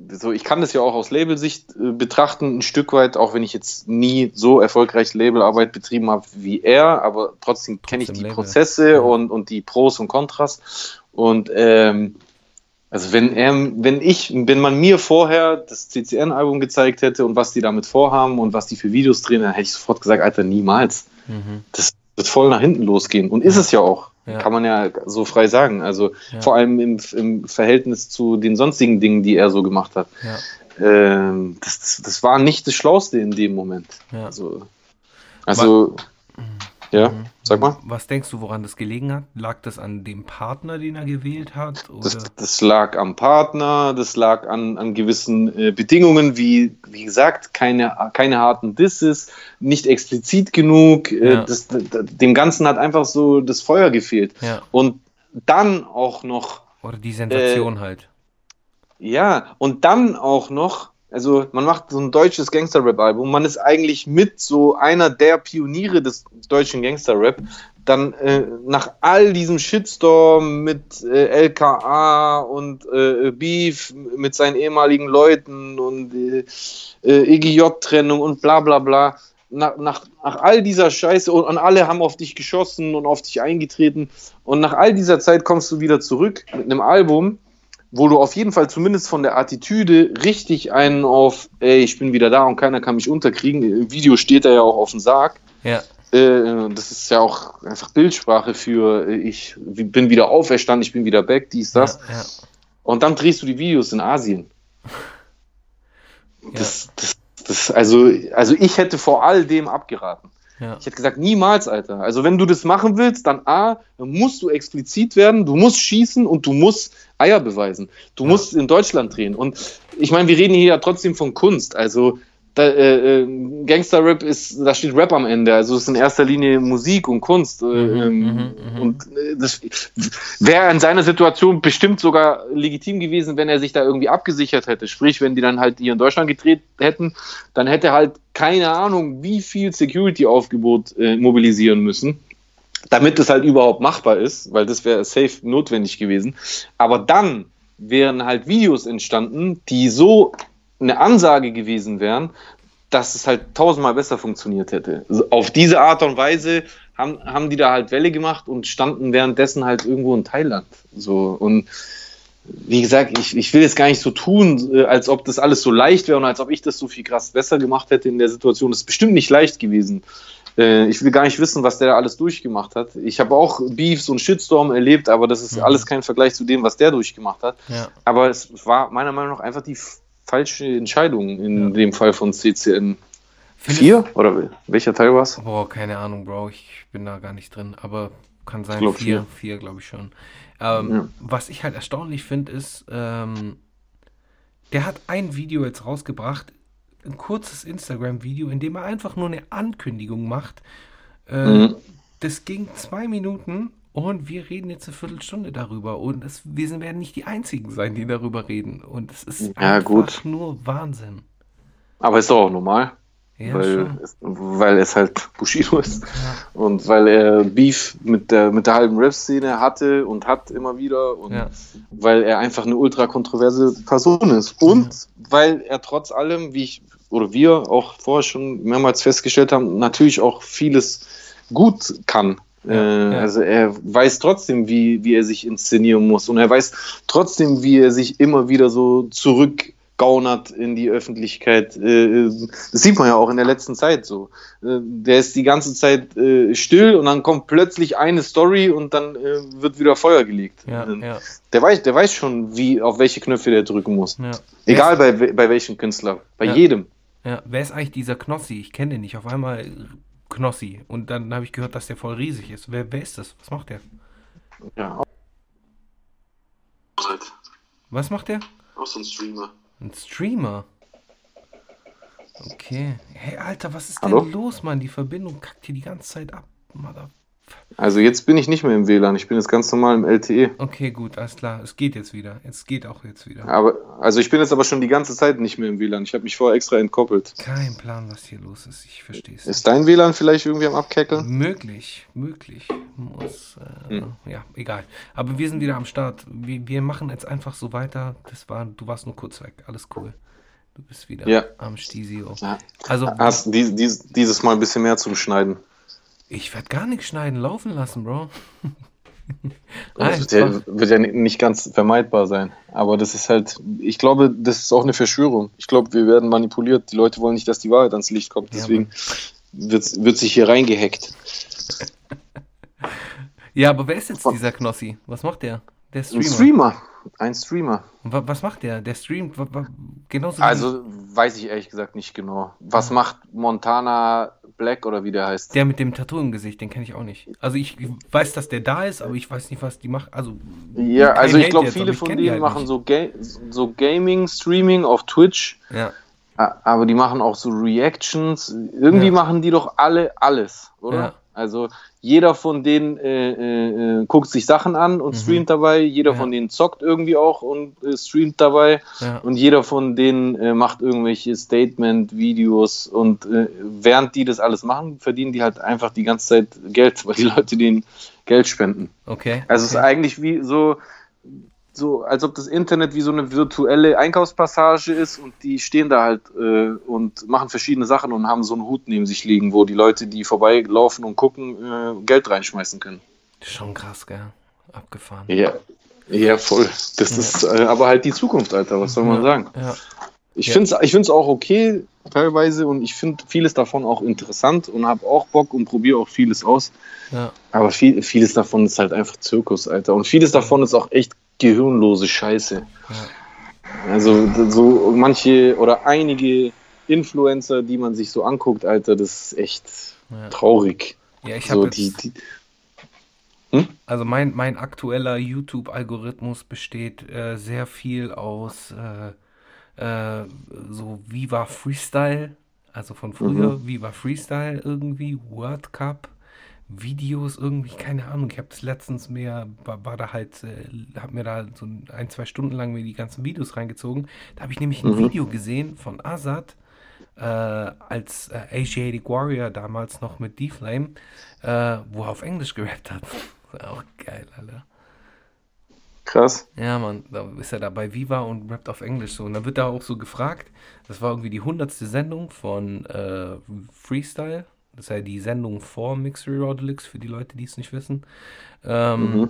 so ich kann das ja auch aus Labelsicht äh, betrachten, ein Stück weit, auch wenn ich jetzt nie so erfolgreich Labelarbeit betrieben habe wie er, aber trotzdem kenne ich die Label. Prozesse ja. und, und die Pros und Kontras. Und ähm, Also wenn er, wenn ich, wenn man mir vorher das CCN-Album gezeigt hätte und was die damit vorhaben und was die für Videos drehen, dann hätte ich sofort gesagt, Alter, niemals.
Mhm.
Das wird voll nach hinten losgehen. Und ist es ja auch.
Ja.
Kann man ja so frei sagen. Also
Ja.
vor allem im, im Verhältnis zu den sonstigen Dingen, die er so gemacht hat. Ähm, das, das, war nicht das Schlauste in dem Moment. Also, also ja, sag mal.
Was denkst du, woran das gelegen hat? Lag das an dem Partner, den er gewählt hat?
Das, das lag am Partner, das lag an, an gewissen äh, Bedingungen, wie, wie gesagt, keine, keine harten Disses, nicht explizit genug. Äh,
Ja.
das, dem Ganzen hat einfach so das Feuer gefehlt.
Ja,
Und dann auch noch,
oder die
Äh,
Sensation halt.
ja, und dann auch noch, also man macht so ein deutsches Gangster-Rap-Album, man ist eigentlich mit so einer der Pioniere des deutschen Gangster-Rap. Dann äh, nach all diesem Shitstorm mit äh, LKA und äh, Beef mit seinen ehemaligen Leuten und äh, äh, EGJ-Trennung und bla bla bla, nach, nach, nach all dieser Scheiße und, und alle haben auf dich geschossen und auf dich eingetreten. Und nach all dieser Zeit kommst du wieder zurück mit einem Album, wo du auf jeden Fall zumindest von der Attitüde richtig einen auf, ey, ich bin wieder da und keiner kann mich unterkriegen. Im Video steht er ja auch auf dem Sarg.
Ja,
Äh, das ist ja auch einfach Bildsprache für, äh, ich bin wieder auferstanden, ich bin wieder back, dies, das.
ja, ja.
Und dann drehst du die Videos in Asien. Das, das, das, also, also ich hätte vor all dem abgeraten.
Ja.
Ich hätte gesagt, niemals, Alter. Also wenn du das machen willst, dann A, dann musst du explizit werden, du musst schießen und du musst Eier beweisen. Du
Ja.
musst in Deutschland drehen. Und ich meine, wir reden hier ja trotzdem von Kunst. Also da, äh, äh, Gangster-Rap ist, da steht Rap am Ende. Also es ist in erster Linie Musik und Kunst. Äh, ähm,
mhm, mhm.
Und äh, das wäre in seiner Situation bestimmt sogar legitim gewesen, wenn er sich da irgendwie abgesichert hätte. Sprich, wenn die dann halt hier in Deutschland gedreht hätten, dann hätte er halt keine Ahnung, wie viel Security-Aufgebot äh, mobilisieren müssen, damit es halt überhaupt machbar ist, weil das wäre safe notwendig gewesen. Aber dann wären halt Videos entstanden, die so eine Ansage gewesen wären, dass es halt tausendmal besser funktioniert hätte. Also auf diese Art und Weise haben, haben die da halt Welle gemacht und standen währenddessen halt irgendwo in Thailand. So und wie gesagt, ich, ich will jetzt gar nicht so tun, äh, als ob das alles so leicht wäre und als ob ich das so viel krass besser gemacht hätte in der Situation. Das ist bestimmt nicht leicht gewesen. Äh, Ich will gar nicht wissen, was der da alles durchgemacht hat. Ich habe auch Beefs und Shitstorm erlebt, aber das ist
Mhm.
alles kein Vergleich zu dem, was der durchgemacht hat.
ja.
Aber es war meiner Meinung nach einfach die falsche Entscheidung in
Ja.
dem Fall von CCN
Findest-
4 oder wel- welcher Teil war es?
Boah, keine Ahnung, Bro. Ich bin da gar nicht drin. Aber kann sein,
glaub,
vier,
vier.
vier, glaube ich schon. Ähm,
Ja.
Was ich halt erstaunlich finde, ist, ähm, der hat ein Video jetzt rausgebracht, ein kurzes Instagram-Video, in dem er einfach nur eine Ankündigung macht. Äh,
Mhm.
Das ging zwei Minuten und wir reden jetzt eine Viertelstunde darüber. Und es, wir werden nicht die Einzigen sein, die darüber reden. Und es ist
Ja,
einfach
gut.
nur Wahnsinn.
Aber ist doch auch normal,
Ja,
weil, es, weil es halt Bushido ist.
Ja.
Und weil er Beef mit der, mit der halben Rap-Szene hatte und hat immer wieder. Und
Ja.
weil er einfach eine ultra kontroverse Person ist. Und weil er trotz allem, wie ich oder wir auch vorher schon mehrmals festgestellt haben, natürlich auch vieles gut kann. Äh,
ja.
Also er weiß trotzdem, wie, wie er sich inszenieren muss. Und er weiß trotzdem, wie er sich immer wieder so zurückgaunert in die Öffentlichkeit. Äh, Das sieht man ja auch in der letzten Zeit so. Äh, Der ist die ganze Zeit äh, still und dann kommt plötzlich eine Story und dann äh, wird wieder Feuer gelegt.
Ja,
Ähm,
ja,
Der weiß, der weiß schon, wie, auf welche Knöpfe der drücken muss.
ja.
Egal bei, bei welchem Künstler. Bei jedem.
Ja, wer ist eigentlich dieser Knossi? Ich kenne den nicht. Auf einmal Knossi. Und dann habe ich gehört, dass der voll riesig ist. Wer, wer ist das? Was macht der?
Ja.
Was macht der?
Auch so ein Streamer.
Ein Streamer. Okay. Hey, Alter, was ist
Hallo?
denn los, Mann? Die Verbindung kackt hier die ganze Zeit ab. Mother.
Also jetzt bin ich nicht mehr im WLAN, ich bin jetzt ganz normal im LTE.
Okay, gut, alles klar. Es geht jetzt wieder. Es geht auch jetzt wieder.
Aber, also ich bin jetzt aber schon die ganze Zeit nicht mehr im WLAN. Ich habe mich vorher extra entkoppelt.
Kein Plan, was hier los ist. Ich verstehe es.
Ist dein WLAN vielleicht irgendwie am Abkeckeln?
Möglich, möglich. Muss, äh, ja, egal. Aber wir sind wieder am Start. Wir, wir machen jetzt einfach so weiter. Das war, du warst nur kurz weg. Alles cool. Du bist wieder
Ja.
am Stisio.
Ja.
Also,
Hast dies, dies, dieses Mal ein bisschen mehr zum Schneiden.
Ich werde gar nichts schneiden, laufen lassen, Bro.
das wird ja, wird ja nicht ganz vermeidbar sein. Aber das ist halt, ich glaube, das ist auch eine Verschwörung. Ich glaube, wir werden manipuliert. Die Leute wollen nicht, dass die Wahrheit ans Licht kommt. Deswegen ja, wird, wird sich hier reingehackt.
Ja, aber wer ist jetzt dieser Knossi? Was macht der?
Der Streamer. Ein Streamer. Ein Streamer.
Was macht der? Der streamt
genauso. Also weiß ich ehrlich gesagt nicht genau. Was ah. macht Montana Black oder wie der heißt?
Der mit dem Tattoo im Gesicht, den kenne ich auch nicht. Also ich weiß, dass der da ist, aber ich weiß nicht, was die macht. Also
ja, also ich glaube, viele von denen halt machen so, Ga so Gaming, Streaming auf Twitch.
Ja.
Aber die machen auch so Reactions. Irgendwie ja. machen die doch alle alles, oder? Ja. Also jeder von denen äh, äh, äh, guckt sich Sachen an und mhm. streamt dabei, jeder ja. von denen zockt irgendwie auch und äh, streamt dabei ja. und jeder von denen äh, macht irgendwelche Statement-Videos und äh, während die das alles machen, verdienen die halt einfach die ganze Zeit Geld, weil die Leute denen Geld spenden.
Okay.
Also okay. es ist eigentlich wie so so, als ob das Internet wie so eine virtuelle Einkaufspassage ist und die stehen da halt äh, und machen verschiedene Sachen und haben so einen Hut neben sich liegen, wo die Leute, die vorbeilaufen und gucken, äh, Geld reinschmeißen können.
Schon krass, gell? Abgefahren.
Ja, ja voll. Das ja. ist äh, aber halt die Zukunft, Alter, was soll man ja. sagen?
Ja.
Ich ja. finde es ich find's auch okay, teilweise, und ich finde vieles davon auch interessant und habe auch Bock und probiere auch vieles aus.
Ja.
Aber viel, vieles davon ist halt einfach Zirkus, Alter. Und vieles davon ist auch echt gehirnlose Scheiße. Also so manche oder einige Influencer, die man sich so anguckt, Alter, das ist echt ja. traurig.
Ja, ich habe so, die, die hm? Also mein, mein aktueller YouTube-Algorithmus besteht äh, sehr viel aus äh, äh, so Viva Freestyle, also von früher, mhm. Viva Freestyle irgendwie, World Cup, Videos irgendwie, keine Ahnung, ich habe das letztens mehr, war, war da halt, äh, habe mir da so ein, zwei Stunden lang mir die ganzen Videos reingezogen. Da habe ich nämlich ein mhm. Video gesehen von Azad, äh, als äh, Asiatic Warrior damals noch mit D-Flame, äh, wo er auf Englisch gerappt hat. auch geil, Alter.
Krass.
Ja, man, da ist er da bei Viva und rappt auf Englisch so. Und dann wird er auch so gefragt, das war irgendwie die hundertste Sendung von äh, Freestyle das ist ja die Sendung vor Mixery Raw Deluxe, für die Leute, die es nicht wissen. Ähm, mhm.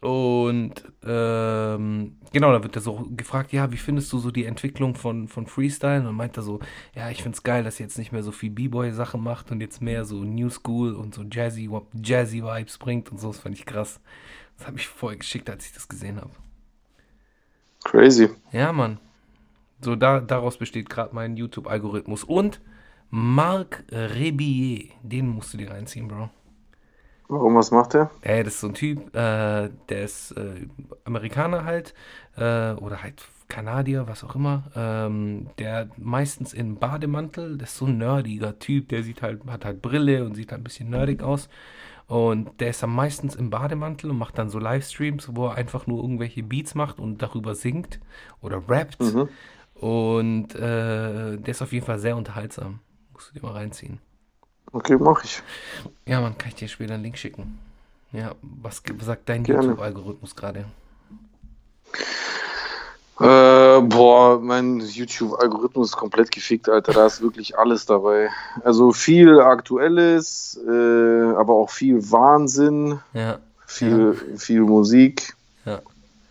Und ähm, genau, da wird er so gefragt, ja, wie findest du so die Entwicklung von, von Freestyle? Und meint er so, ja, ich finde es geil, dass ihr jetzt nicht mehr so viel B-Boy-Sachen macht und jetzt mehr so New School und so Jazzy, Jazzy Vibes bringt und so. Das fand ich krass. Das habe ich vorher geschickt, als ich das gesehen habe.
Crazy.
Ja, Mann. So, da, daraus besteht gerade mein YouTube-Algorithmus. Und Marc Rebillet, den musst du dir reinziehen, Bro.
Warum, was macht der?
Ey, das ist so ein Typ, äh, der ist äh, Amerikaner halt, äh, oder halt Kanadier, was auch immer, ähm, der meistens in Bademantel, das ist so ein nerdiger Typ, der sieht halt, hat halt Brille und sieht halt ein bisschen nerdig aus. Und der ist dann meistens im Bademantel und macht dann so Livestreams, wo er einfach nur irgendwelche Beats macht und darüber singt oder rappt. Mhm. Und äh, der ist auf jeden Fall sehr unterhaltsam. Musst du dir mal reinziehen.
Okay, mach ich.
Ja, man kann ich dir später einen Link schicken. Ja, was, sagt dein YouTube-Algorithmus gerade?
Äh, boah, mein YouTube-Algorithmus ist komplett gefickt, Alter. Da ist wirklich alles dabei. Also viel Aktuelles, äh, aber auch viel Wahnsinn.
Ja.
Viel, ja. viel Musik.
Ja.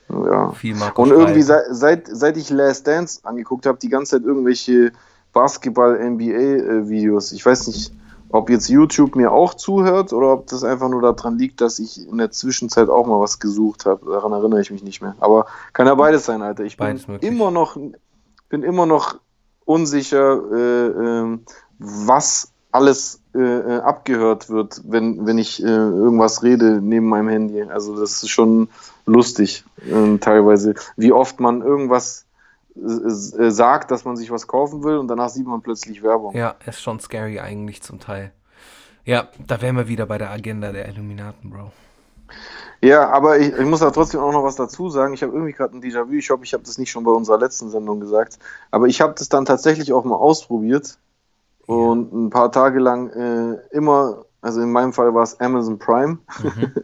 Ja. Viel Und irgendwie seit, seit, seit ich Last Dance angeguckt habe, die ganze Zeit irgendwelche Basketball-NBA-Videos. Ich weiß nicht, ob jetzt YouTube mir auch zuhört oder ob das einfach nur daran liegt, dass ich in der Zwischenzeit auch mal was gesucht habe. Daran erinnere ich mich nicht mehr. Aber kann ja beides sein, Alter. Ich bin immer noch, bin immer noch unsicher, äh, äh, was alles äh, äh, abgehört wird, wenn, wenn ich äh, irgendwas rede neben meinem Handy. Also das ist schon lustig ähm, teilweise, wie oft man irgendwas sagt, dass man sich was kaufen will und danach sieht man plötzlich Werbung.
Ja, ist schon scary eigentlich zum Teil. Ja, da wären wir wieder bei der Agenda der Illuminaten, Bro.
Ja, aber ich, ich muss da trotzdem auch noch was dazu sagen. Ich habe irgendwie gerade ein Déjà-vu. Ich hoffe, ich habe das nicht schon bei unserer letzten Sendung gesagt. Aber ich habe das dann tatsächlich auch mal ausprobiert ja. und ein paar Tage lang äh, immer also in meinem Fall war es Amazon Prime. Mhm.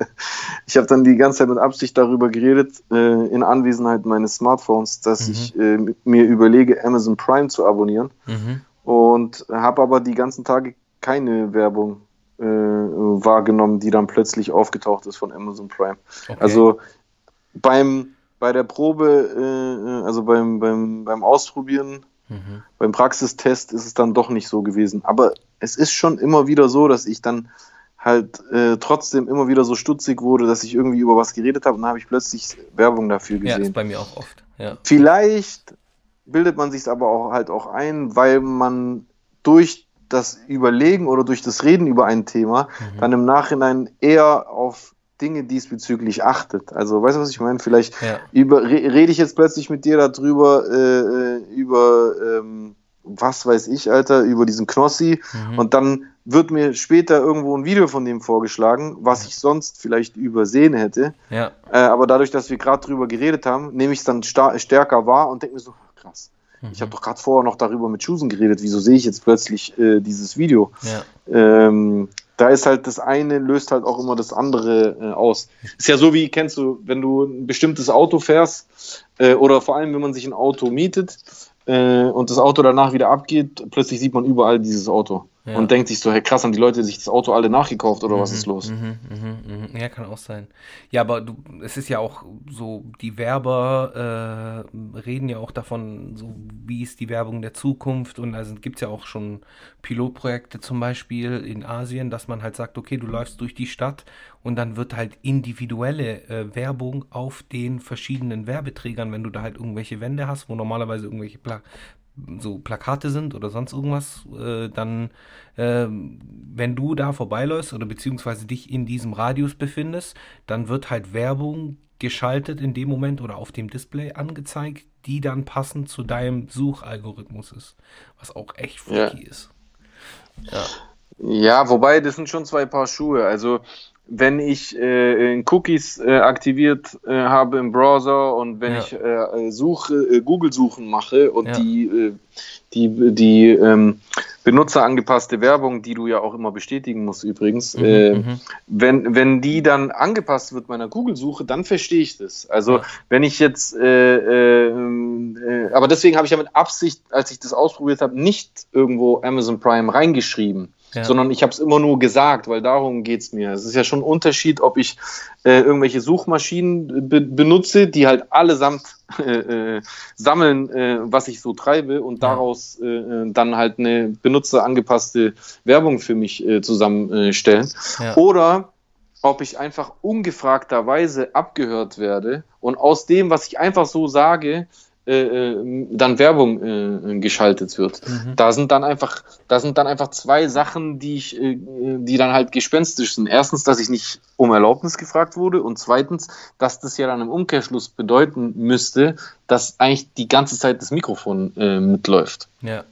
Ich habe dann die ganze Zeit mit Absicht darüber geredet, äh, in Anwesenheit meines Smartphones, dass mhm. ich äh, mir überlege, Amazon Prime zu abonnieren. Mhm. Und habe aber die ganzen Tage keine Werbung äh, wahrgenommen, die dann plötzlich aufgetaucht ist von Amazon Prime. Okay. Also beim bei der Probe, äh, also beim, beim, beim Ausprobieren, mhm. beim Praxistest ist es dann doch nicht so gewesen. Aber es ist schon immer wieder so, dass ich dann halt äh, trotzdem immer wieder so stutzig wurde, dass ich irgendwie über was geredet habe und dann habe ich plötzlich Werbung dafür gesehen. Ja, ist
bei mir auch oft. Ja.
Vielleicht bildet man sich aber auch halt auch ein, weil man durch das Überlegen oder durch das Reden über ein Thema mhm. dann im Nachhinein eher auf Dinge diesbezüglich achtet. Also, weißt du, was ich meine? Vielleicht ja. über, re, rede ich jetzt plötzlich mit dir darüber, äh, äh, über, ähm, was weiß ich, Alter, über diesen Knossi mhm. und dann wird mir später irgendwo ein Video von dem vorgeschlagen, was ich sonst vielleicht übersehen hätte.
Ja.
Äh, aber dadurch, dass wir gerade drüber geredet haben, nehme ich es dann stärker wahr und denke mir so, krass. Mhm. Ich habe doch gerade vorher noch darüber mit Chusen geredet. Wieso sehe ich jetzt plötzlich äh, dieses Video? Ja. Ähm, da ist halt das eine löst halt auch immer das andere äh, aus. Ist ja so wie, kennst du, wenn du ein bestimmtes Auto fährst äh, oder vor allem, wenn man sich ein Auto mietet äh, und das Auto danach wieder abgeht, plötzlich sieht man überall dieses Auto ja. und denkt sich so, hey krass, haben die Leute sich das Auto alle nachgekauft oder mhm, was ist los? Mhm,
mhm, mhm, ja, kann auch sein. Ja, aber du, es ist ja auch so, die Werber äh, reden ja auch davon, so wie ist die Werbung der Zukunft und also gibt es ja auch schon Pilotprojekte zum Beispiel in Asien, dass man halt sagt, okay, du läufst durch die Stadt und dann wird halt individuelle äh, Werbung auf den verschiedenen Werbeträgern, wenn du da halt irgendwelche Wände hast, wo normalerweise irgendwelche Pla so Plakate sind oder sonst irgendwas, äh, dann, äh, wenn du da vorbeiläufst oder beziehungsweise dich in diesem Radius befindest, dann wird halt Werbung geschaltet in dem Moment oder auf dem Display angezeigt, die dann passend zu deinem Suchalgorithmus ist, was auch echt freaky
ja.
ist.
Ja. ja, wobei das sind schon zwei Paar Schuhe. Also wenn ich äh, Cookies äh, aktiviert äh, habe im Browser und wenn ja. ich äh, Suche, äh, Google-Suchen mache und ja. die, äh, die, die ähm, benutzerangepasste Werbung, die du ja auch immer bestätigen musst übrigens, mhm, mhm. wenn, wenn die dann angepasst wird meiner Google-Suche, dann verstehe ich das. Also ja. wenn ich jetzt, aber deswegen habe ich ja mit Absicht, als ich das ausprobiert habe, nicht irgendwo Amazon Prime reingeschrieben ja. sondern ich habe es immer nur gesagt, weil darum geht es mir. Es ist ja schon ein Unterschied, ob ich äh, irgendwelche Suchmaschinen be benutze, die halt allesamt äh, äh, sammeln, äh, was ich so treibe und ja. daraus äh, äh, dann halt eine benutzerangepasste Werbung für mich zusammenstellen. Ja. Oder ob ich einfach ungefragterweise abgehört werde und aus dem, was ich einfach so sage, äh, äh, dann Werbung äh, geschaltet wird. Mhm. Da sind dann einfach, da sind dann einfach zwei Sachen, die ich, äh, die dann halt gespenstisch sind. Erstens, dass ich nicht um Erlaubnis gefragt wurde und zweitens, dass das ja dann im Umkehrschluss bedeuten müsste, dass eigentlich die ganze Zeit das Mikrofon äh, mitläuft.
Ja.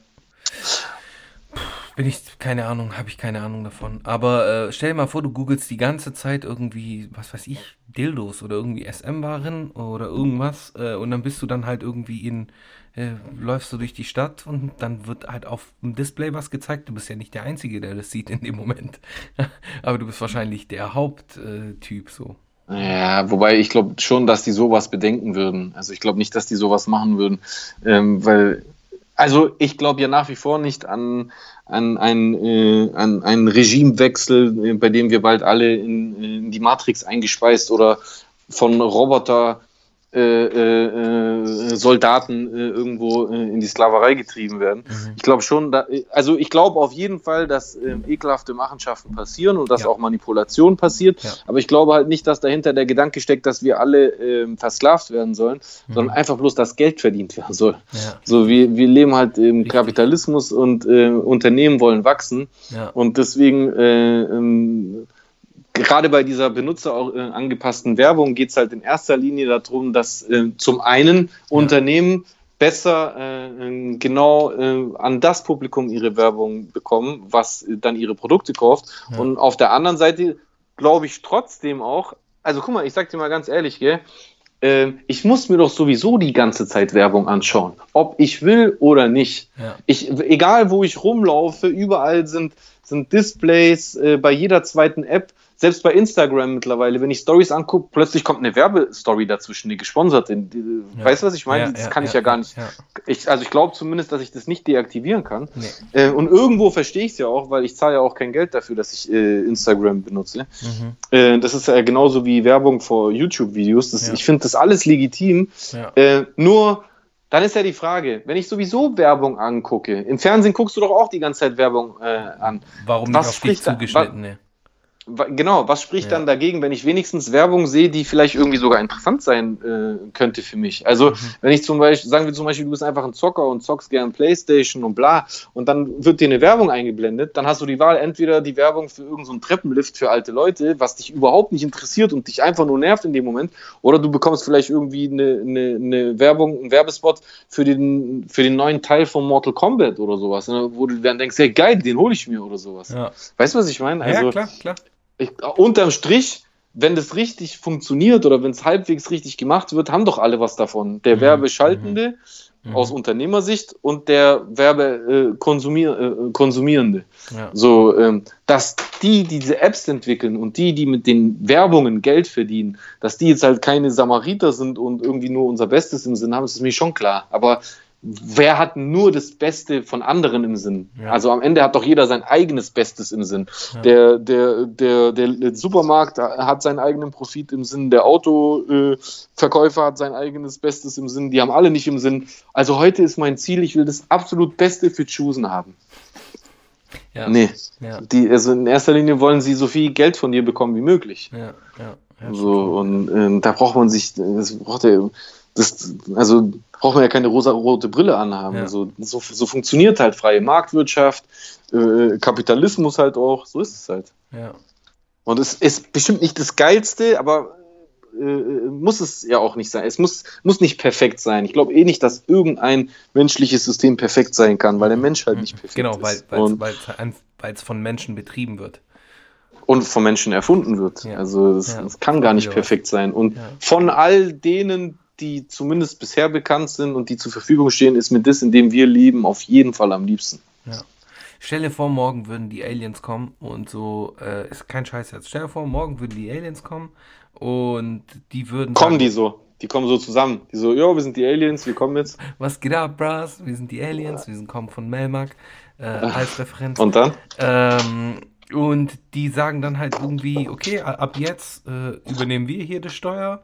Bin ich, keine Ahnung, habe ich keine Ahnung davon. Aber äh, stell dir mal vor, du googelst die ganze Zeit irgendwie, was weiß ich, Dildos oder irgendwie SM-Waren oder irgendwas äh, und dann bist du dann halt irgendwie in, äh, läufst du durch die Stadt und dann wird halt auf dem Display was gezeigt. Du bist ja nicht der Einzige, der das sieht in dem Moment. Aber du bist wahrscheinlich der Haupttyp so.
Ja, wobei ich glaube schon, dass die sowas bedenken würden. Also ich glaube nicht, dass die sowas machen würden, ähm, weil also ich glaube ja nach wie vor nicht an, an, ein, äh, an einen Regimewechsel, äh, bei dem wir bald alle in, in die Matrix eingespeist oder von Roboter äh, äh, Soldaten äh, irgendwo äh, in die Sklaverei getrieben werden. Mhm. Ich glaube schon, da, also ich glaube auf jeden Fall, dass ähm, ekelhafte Machenschaften passieren und dass ja. auch Manipulation passiert. Ja. Aber ich glaube halt nicht, dass dahinter der Gedanke steckt, dass wir alle ähm, versklavt werden sollen, mhm. sondern einfach bloß, dass Geld verdient werden soll. Ja. So, wir, wir leben halt im Kapitalismus und äh, Unternehmen wollen wachsen. Und deswegen äh, ähm, gerade bei dieser benutzerangepassten Werbung geht es halt in erster Linie darum, dass äh, zum einen ja. Unternehmen besser äh, genau äh, an das Publikum ihre Werbung bekommen, was dann ihre Produkte kauft. Ja. Und auf der anderen Seite glaube ich trotzdem auch, also guck mal, ich sag dir mal ganz ehrlich, gell, äh, ich muss mir doch sowieso die ganze Zeit Werbung anschauen, ob ich will oder nicht. Ja. Ich, egal wo ich rumlaufe, überall sind, sind Displays, äh, bei jeder zweiten App selbst bei Instagram mittlerweile, wenn ich Stories angucke, plötzlich kommt eine Werbestory dazwischen, die gesponsert sind. Ja. Weißt du, was ich meine? Ja, das ja, kann ich ja, gar nicht. Ich, also ich glaube zumindest, dass ich das nicht deaktivieren kann. Nee. Äh, und irgendwo verstehe ich es ja auch, weil ich zahle ja auch kein Geld dafür, dass ich äh, Instagram benutze. Mhm. Äh, das ist ja genauso wie Werbung vor YouTube-Videos. Ich finde das alles legitim. Äh, nur dann ist ja die Frage, wenn ich sowieso Werbung angucke, im Fernsehen guckst du doch auch die ganze Zeit Werbung äh, an.
Warum nicht auf dich zugeschnitten?
Da, genau, was spricht ja. dann dagegen, wenn ich wenigstens Werbung sehe, die vielleicht irgendwie sogar interessant sein äh, könnte für mich? Also, mhm. wenn ich zum Beispiel, sagen wir zum Beispiel, du bist einfach ein Zocker und zockst gern Playstation und bla, und dann wird dir eine Werbung eingeblendet, dann hast du die Wahl, entweder die Werbung für irgendeinen so Treppenlift für alte Leute, was dich überhaupt nicht interessiert und dich einfach nur nervt in dem Moment, oder du bekommst vielleicht irgendwie eine, eine, eine Werbung, einen Werbespot für den, für den neuen Teil von Mortal Kombat oder sowas, ne, wo du dann denkst, ja geil, den hole ich mir oder sowas. Ja. Weißt du, was ich meine?
Also, ja, klar, klar
ich, unterm Strich, wenn das richtig funktioniert oder wenn es halbwegs richtig gemacht wird, haben doch alle was davon. Der mhm. Werbeschaltende mhm. aus Unternehmersicht und der Werbekonsumierende. Äh, äh, ja. So, ähm, dass die, die diese Apps entwickeln und die, die mit den Werbungen Geld verdienen, dass die jetzt halt keine Samariter sind und irgendwie nur unser Bestes im Sinn haben, ist mir schon klar. Aber wer hat nur das Beste von anderen im Sinn? Ja. Also am Ende hat doch jeder sein eigenes Bestes im Sinn. Ja. Der, der, der, der, Supermarkt hat seinen eigenen Profit im Sinn, der Autoverkäufer hat sein eigenes Bestes im Sinn, die haben alle nicht im Sinn. Also heute ist mein Ziel, ich will das absolut Beste für Choosen haben. Ja. Nee. Ja. Die, also in erster Linie wollen sie so viel Geld von dir bekommen wie möglich. Ja, ja. ja so, und äh, da braucht man sich, das braucht der, das, also braucht man ja keine rosa-rote Brille anhaben. Ja. Also, so, so funktioniert halt freie Marktwirtschaft, äh, Kapitalismus halt auch, so ist es halt. Ja. Und es ist bestimmt nicht das Geilste, aber äh, muss es ja auch nicht sein. Es muss, muss nicht perfekt sein. Ich glaube eh nicht, dass irgendein menschliches System perfekt sein kann, weil der Mensch halt nicht perfekt
genau, ist. Genau, weil es von Menschen betrieben wird.
Und von Menschen erfunden wird. Ja. Also es ja. kann gar nicht perfekt sein. Und ja. von all denen, die zumindest bisher bekannt sind und die zur Verfügung stehen, ist mir das, in dem wir leben, auf jeden Fall am liebsten.
Ja. Stell dir vor, morgen würden die Aliens kommen und so, äh, ist kein Scheiß jetzt. Stell dir vor, morgen würden die Aliens kommen und die würden.
Kommen die so? Die kommen so zusammen. Die so, ja, wir sind die Aliens, wir kommen jetzt.
Was geht ab, Bras? Wir sind die Aliens, wir sind kommen von Melmark äh, als Referenz.
Und dann?
Ähm, und die sagen dann halt irgendwie, okay, ab jetzt äh, übernehmen wir hier das Steuer.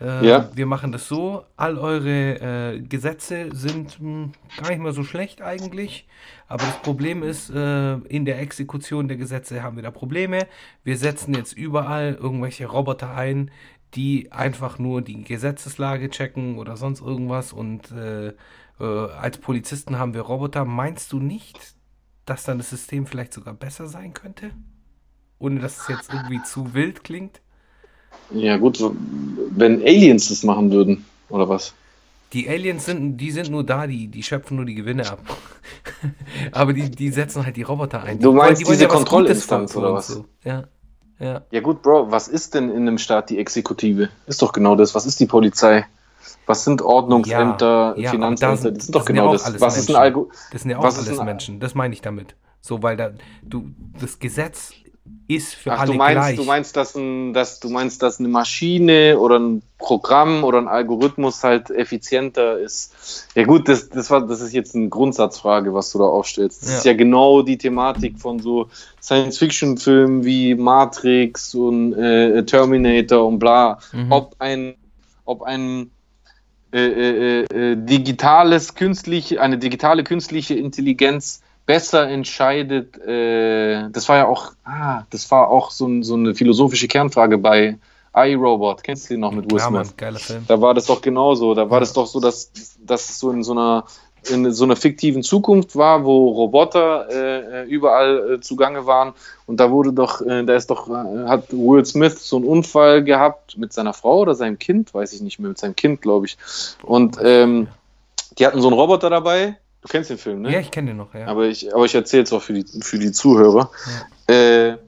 Äh, ja. Wir machen das so, all eure äh, Gesetze sind mh, hm, gar nicht mal so schlecht eigentlich, aber das Problem ist, äh, in der Exekution der Gesetze haben wir da Probleme. Wir setzen jetzt überall irgendwelche Roboter ein, die einfach nur die Gesetzeslage checken oder sonst irgendwas und äh, äh, als Polizisten haben wir Roboter. Meinst du nicht, dass dann das System vielleicht sogar besser sein könnte? Ohne dass es jetzt irgendwie zu wild klingt?
Ja, gut, wenn Aliens das machen würden, oder was?
Die Aliens sind, die sind nur da, die, die schöpfen nur die Gewinne ab. Aber die, die setzen halt die Roboter ein.
Du meinst die diese ja Kontrollinstanz oder was? So.
Ja. Ja.
ja gut, Bro, was ist denn in einem Staat die Exekutive? Ist doch genau das. Was ist die Polizei? Was sind Ordnungsämter, ja, Finanzämter? Das,
das sind doch genau das. Was Menschen. ist ein Algo Das sind ja auch alles Menschen. Das meine ich damit. So, weil da, du, das Gesetz ist für Ach, alle
du meinst,
gleich.
Du meinst, dass, ein, dass, du meinst, dass eine Maschine oder ein Programm oder ein Algorithmus halt effizienter ist. Ja gut, das, das, war, das ist jetzt eine Grundsatzfrage, was du da aufstellst. Das ja. ist ja genau die Thematik von so Science-Fiction-Filmen wie Matrix und äh, Terminator und bla. Mhm. Ob ein, ob ein äh, äh, äh digitales künstliche, eine digitale künstliche Intelligenz besser entscheidet, äh, das war ja auch, ah, das war auch so, so eine philosophische Kernfrage bei iRobot, kennst du den noch mit Will Smith? Ja, geiler Film. Da war das doch genauso, da war ja. das doch so, dass, dass es so in so einer in so einer fiktiven Zukunft war, wo Roboter äh, überall äh, zugange waren und da wurde doch, äh, da ist doch, äh, hat Will Smith so einen Unfall gehabt mit seiner Frau oder seinem Kind, weiß ich nicht mehr, mit seinem Kind, glaube ich. Und ähm, die hatten so einen Roboter dabei Du kennst den Film, ne?
Ja, ich kenne den noch, ja.
Aber ich, aber ich erzähle es auch für die, für die Zuhörer. Ja. Äh,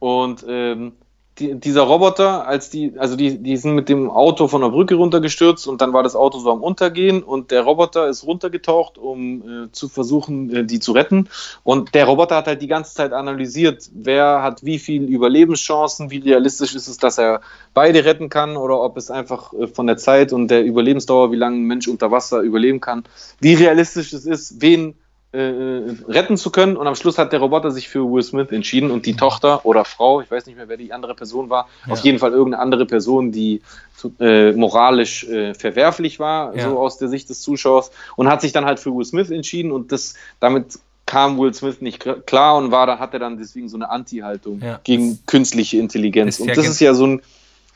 und ähm, die, dieser Roboter, als die, also die, die sind mit dem Auto von der Brücke runtergestürzt und dann war das Auto so am Untergehen und der Roboter ist runtergetaucht, um äh, zu versuchen, äh, die zu retten. Und der Roboter hat halt die ganze Zeit analysiert, wer hat wie viel Überlebenschancen, wie realistisch ist es, dass er beide retten kann oder ob es einfach äh, von der Zeit und der Überlebensdauer, wie lange ein Mensch unter Wasser überleben kann, wie realistisch es ist, wen äh, retten zu können. Und am Schluss hat der Roboter sich für Will Smith entschieden und die Tochter oder Frau, ich weiß nicht mehr, wer die andere Person war, ja. auf jeden Fall irgendeine andere Person, die äh, moralisch äh, verwerflich war, ja. so aus der Sicht des Zuschauers, und hat sich dann halt für Will Smith entschieden und das damit kam Will Smith nicht klar und war, da hat er dann deswegen so eine Anti-Haltung ja. gegen künstliche Intelligenz. Und das ist ja so, ein,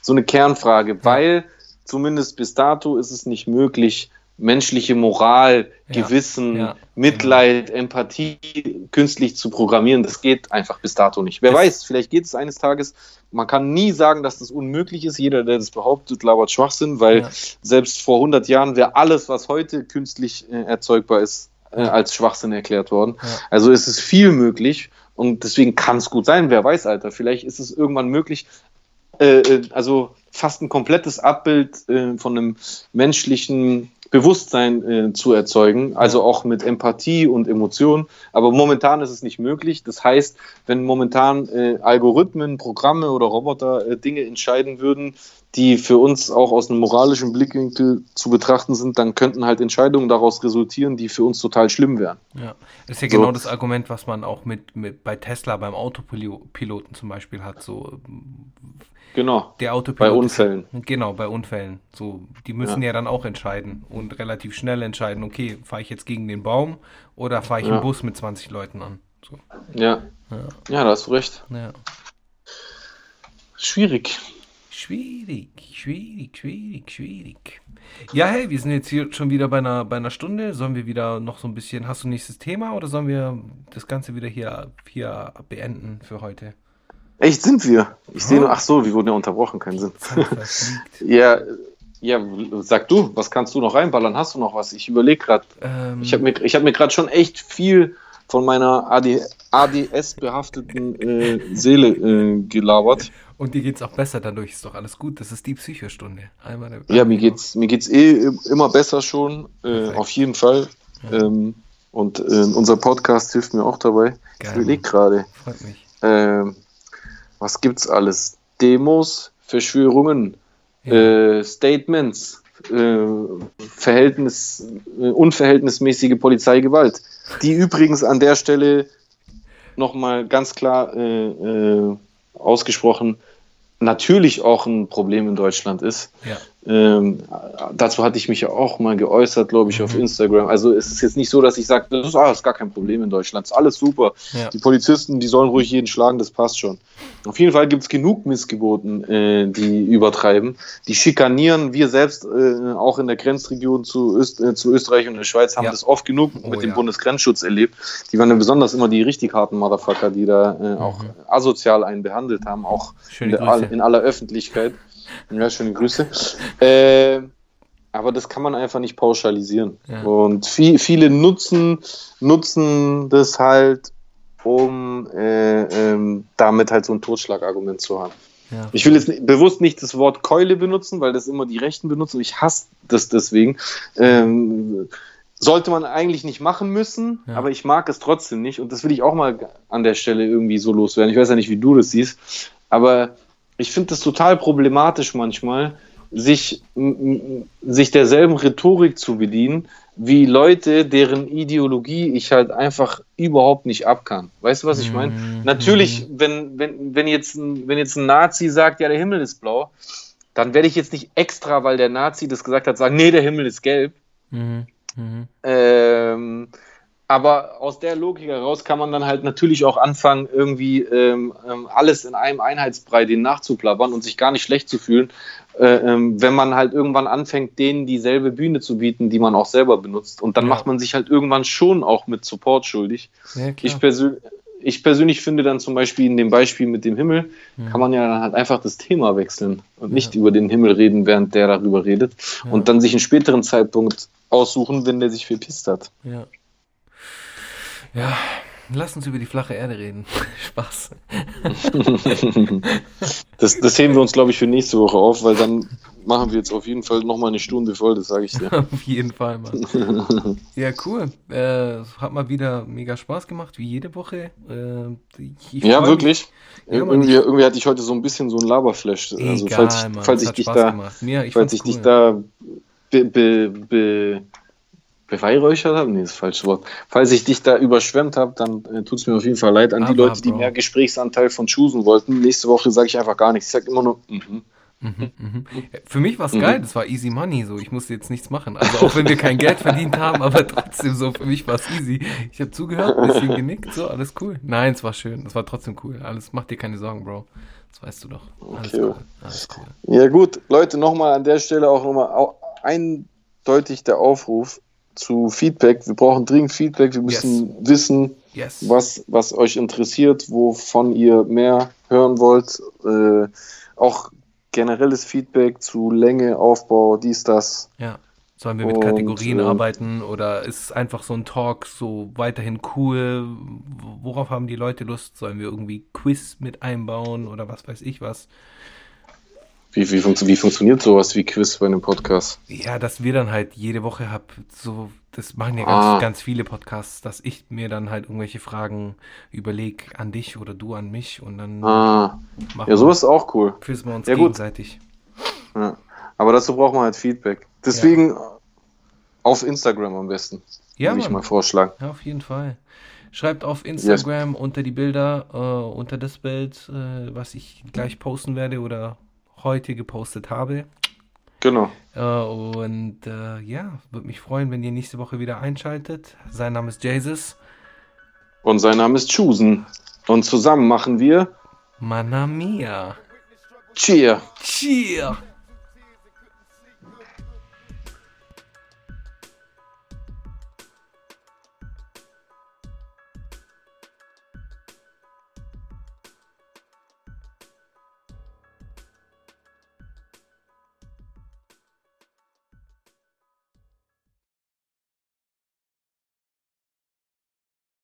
so eine Kernfrage, weil zumindest bis dato ist es nicht möglich, menschliche Moral, ja, Gewissen, ja, Mitleid, genau. Empathie künstlich zu programmieren. Das geht einfach bis dato nicht. Wer das weiß, vielleicht geht es eines Tages. Man kann nie sagen, dass das unmöglich ist. Jeder, der das behauptet, labert Schwachsinn, weil ja. selbst vor 100 Jahren wäre alles, was heute künstlich äh, erzeugbar ist, äh, als Schwachsinn erklärt worden. Also ist es viel möglich und deswegen kann es gut sein. Wer weiß, Alter. Vielleicht ist es irgendwann möglich, äh, äh also fast ein komplettes Abbild äh, von einem menschlichen Bewusstsein äh, zu erzeugen, also auch mit Empathie und Emotionen. Aber momentan ist es nicht möglich. Das heißt, wenn momentan äh, Algorithmen, Programme oder Roboter äh, Dinge entscheiden würden, die für uns auch aus einem moralischen Blickwinkel zu betrachten sind, dann könnten halt Entscheidungen daraus resultieren, die für uns total schlimm wären.
Ja, das ist ja so. genau das Argument, was man auch mit, mit bei Tesla beim Autopiloten zum Beispiel hat. So
Genau.
Der Autopilot.
Bei Unfällen.
Genau, bei Unfällen. So, die müssen ja. ja. dann auch entscheiden und relativ schnell entscheiden, okay, fahre ich jetzt gegen den Baum oder fahre ich ja. einen Bus mit 20 Leuten an. So.
Ja. ja. Ja, da hast du recht.
Ja.
Schwierig.
Schwierig, schwierig, schwierig, schwierig. Ja, hey, wir sind jetzt hier schon wieder bei einer, bei einer Stunde. Sollen wir wieder noch so ein bisschen, hast du nächstes Thema oder sollen wir das Ganze wieder hier, hier beenden für heute?
Echt sind wir? Ich oh. sehe nur, ach so, wir wurden ja unterbrochen, keinen Sinn. ja, ja, sag du, was kannst du noch reinballern? Hast du noch was? Ich überlege gerade. Ähm, ich habe mir, hab mir gerade schon echt viel von meiner AD, ADS-behafteten äh, Seele äh, gelabert.
Und dir geht es auch besser dadurch, ist doch alles gut. Das ist die Psychostunde.
Einmal ja, mir geht's, mir geht's eh immer besser schon, äh, auf jeden Fall. Ja. Ähm, und äh, unser Podcast hilft mir auch dabei. Geil, ich überlege gerade. Freut mich. Ähm, was gibt's alles? Demos, Verschwörungen, ja. äh, Statements, äh, Verhältnis, äh, unverhältnismäßige Polizeigewalt, die übrigens an der Stelle nochmal ganz klar äh, äh, ausgesprochen natürlich auch ein Problem in Deutschland ist. Ja. Ähm, dazu hatte ich mich ja auch mal geäußert, glaube ich, mhm. auf Instagram. Also es ist jetzt nicht so, dass ich sage, das ist, ah, ist gar kein Problem in Deutschland, das ist alles super. Ja. Die Polizisten, die sollen ruhig jeden schlagen, das passt schon. Auf jeden Fall gibt es genug Missgeboten, äh, die übertreiben. Die schikanieren. Wir selbst, äh, auch in der Grenzregion zu, Öst, äh, zu Österreich und der Schweiz, haben ja. das oft genug oh, mit dem Bundesgrenzschutz erlebt. Die waren ja besonders immer die richtig harten Motherfucker, die da äh, mhm. auch asozial einen behandelt haben, auch in, der, in aller Öffentlichkeit. Ja, schöne Grüße. Äh, aber das kann man einfach nicht pauschalisieren. Ja. Und viel, viele nutzen, nutzen das halt, um äh, ähm, damit halt so ein Totschlagargument zu haben. Ja. Ich will jetzt nicht, bewusst nicht das Wort Keule benutzen, weil das immer die Rechten benutzen. Ich hasse das deswegen. Ähm, sollte man eigentlich nicht machen müssen, ja. aber ich mag es trotzdem nicht. Und das will ich auch mal an der Stelle irgendwie so loswerden. Ich weiß ja nicht, wie du das siehst, aber ich finde das total problematisch manchmal, sich, sich derselben Rhetorik zu bedienen, wie Leute, deren Ideologie ich halt einfach überhaupt nicht abkann. Weißt du, was ich meine? Mhm. Natürlich, wenn, wenn, wenn, jetzt ein, wenn jetzt ein Nazi sagt, ja, der Himmel ist blau, dann werde ich jetzt nicht extra, weil der Nazi das gesagt hat, sagen, nee, der Himmel ist gelb. Mhm. Mhm. Ähm, aber aus der Logik heraus kann man dann halt natürlich auch anfangen, irgendwie ähm, ähm, alles in einem Einheitsbrei denen nachzuplappern und sich gar nicht schlecht zu fühlen, äh, ähm, wenn man halt irgendwann anfängt, denen dieselbe Bühne zu bieten, die man auch selber benutzt. Und dann ja. macht man sich halt irgendwann schon auch mit Support schuldig. Ja, ich, persö ich persönlich finde dann zum Beispiel in dem Beispiel mit dem Himmel, ja. kann man ja dann halt einfach das Thema wechseln und nicht über den Himmel reden, während der darüber redet. Und dann sich einen späteren Zeitpunkt aussuchen, wenn der sich verpisst hat.
Ja. Ja, lass uns über die flache Erde reden. Spaß.
das, das heben wir uns, glaube ich, für nächste Woche auf, weil dann machen wir jetzt auf jeden Fall nochmal eine Stunde voll, das sage ich dir.
auf jeden Fall, Mann. ja, cool. Äh, hat mal wieder mega Spaß gemacht, wie jede Woche. Äh,
ja, wirklich. Ja, irgendwie, irgendwie hatte ich heute so ein bisschen so ein Laberflash. Also, Egal, falls, Mann, falls ich dich da, Mir, ich falls ich cool. dich da be, be, be, beweihräuchert habe, nee, das ist das falsche Wort. Falls ich dich da überschwemmt habe, dann äh, tut es mir auf jeden Fall leid an Aber, die Leute, die Bro. mehr Gesprächsanteil von choosen wollten. Nächste Woche sage ich einfach gar nichts. Ich sage immer nur, mhm.
Mhm, mhm. Für mich war es mhm. geil, das war easy money, so ich musste jetzt nichts machen. Also auch wenn wir kein Geld verdient haben, aber trotzdem so, für mich war es easy. Ich habe zugehört, ein bisschen genickt, so, alles cool. Nein, es war schön, es war trotzdem cool. Alles, mach dir keine Sorgen, Bro. Das weißt du doch. Alles okay.
cool. Alles cool. Ja gut, Leute, nochmal an der Stelle auch nochmal eindeutig der Aufruf zu Feedback. Wir brauchen dringend Feedback, wir müssen yes. wissen, yes. Was, was euch interessiert, wovon ihr mehr hören wollt. Äh, auch generelles Feedback zu Länge, Aufbau, dies, das.
Ja. Sollen wir mit und, Kategorien äh, arbeiten oder ist es einfach so ein Talk so weiterhin cool? Worauf haben die Leute Lust? Sollen wir irgendwie Quiz mit einbauen oder was weiß ich was?
Wie, wie, funkt, wie funktioniert sowas wie Quiz bei einem Podcast?
Ja, dass wir dann halt jede Woche hab, so, das machen ja ganz, ah. ganz viele Podcasts, dass ich mir dann halt irgendwelche Fragen überlege an dich oder du an mich und dann
ah. Ja, sowas ist auch cool.
Quiz wir uns ja, gegenseitig.
Ja. Aber dazu braucht man halt Feedback. Deswegen ja. auf Instagram am besten. Ja, würde ich mal vorschlagen.
Ja, auf jeden Fall. Schreibt auf Instagram yes. unter die Bilder, äh, unter das Bild, äh, was ich gleich posten werde oder heute gepostet habe.
Genau.
Äh, und äh, ja, würde mich freuen, wenn ihr nächste Woche wieder einschaltet. Sein Name ist Jesus.
Und sein Name ist Chusen. Und zusammen machen wir
Mana Mia.
Cheer.
Cheer.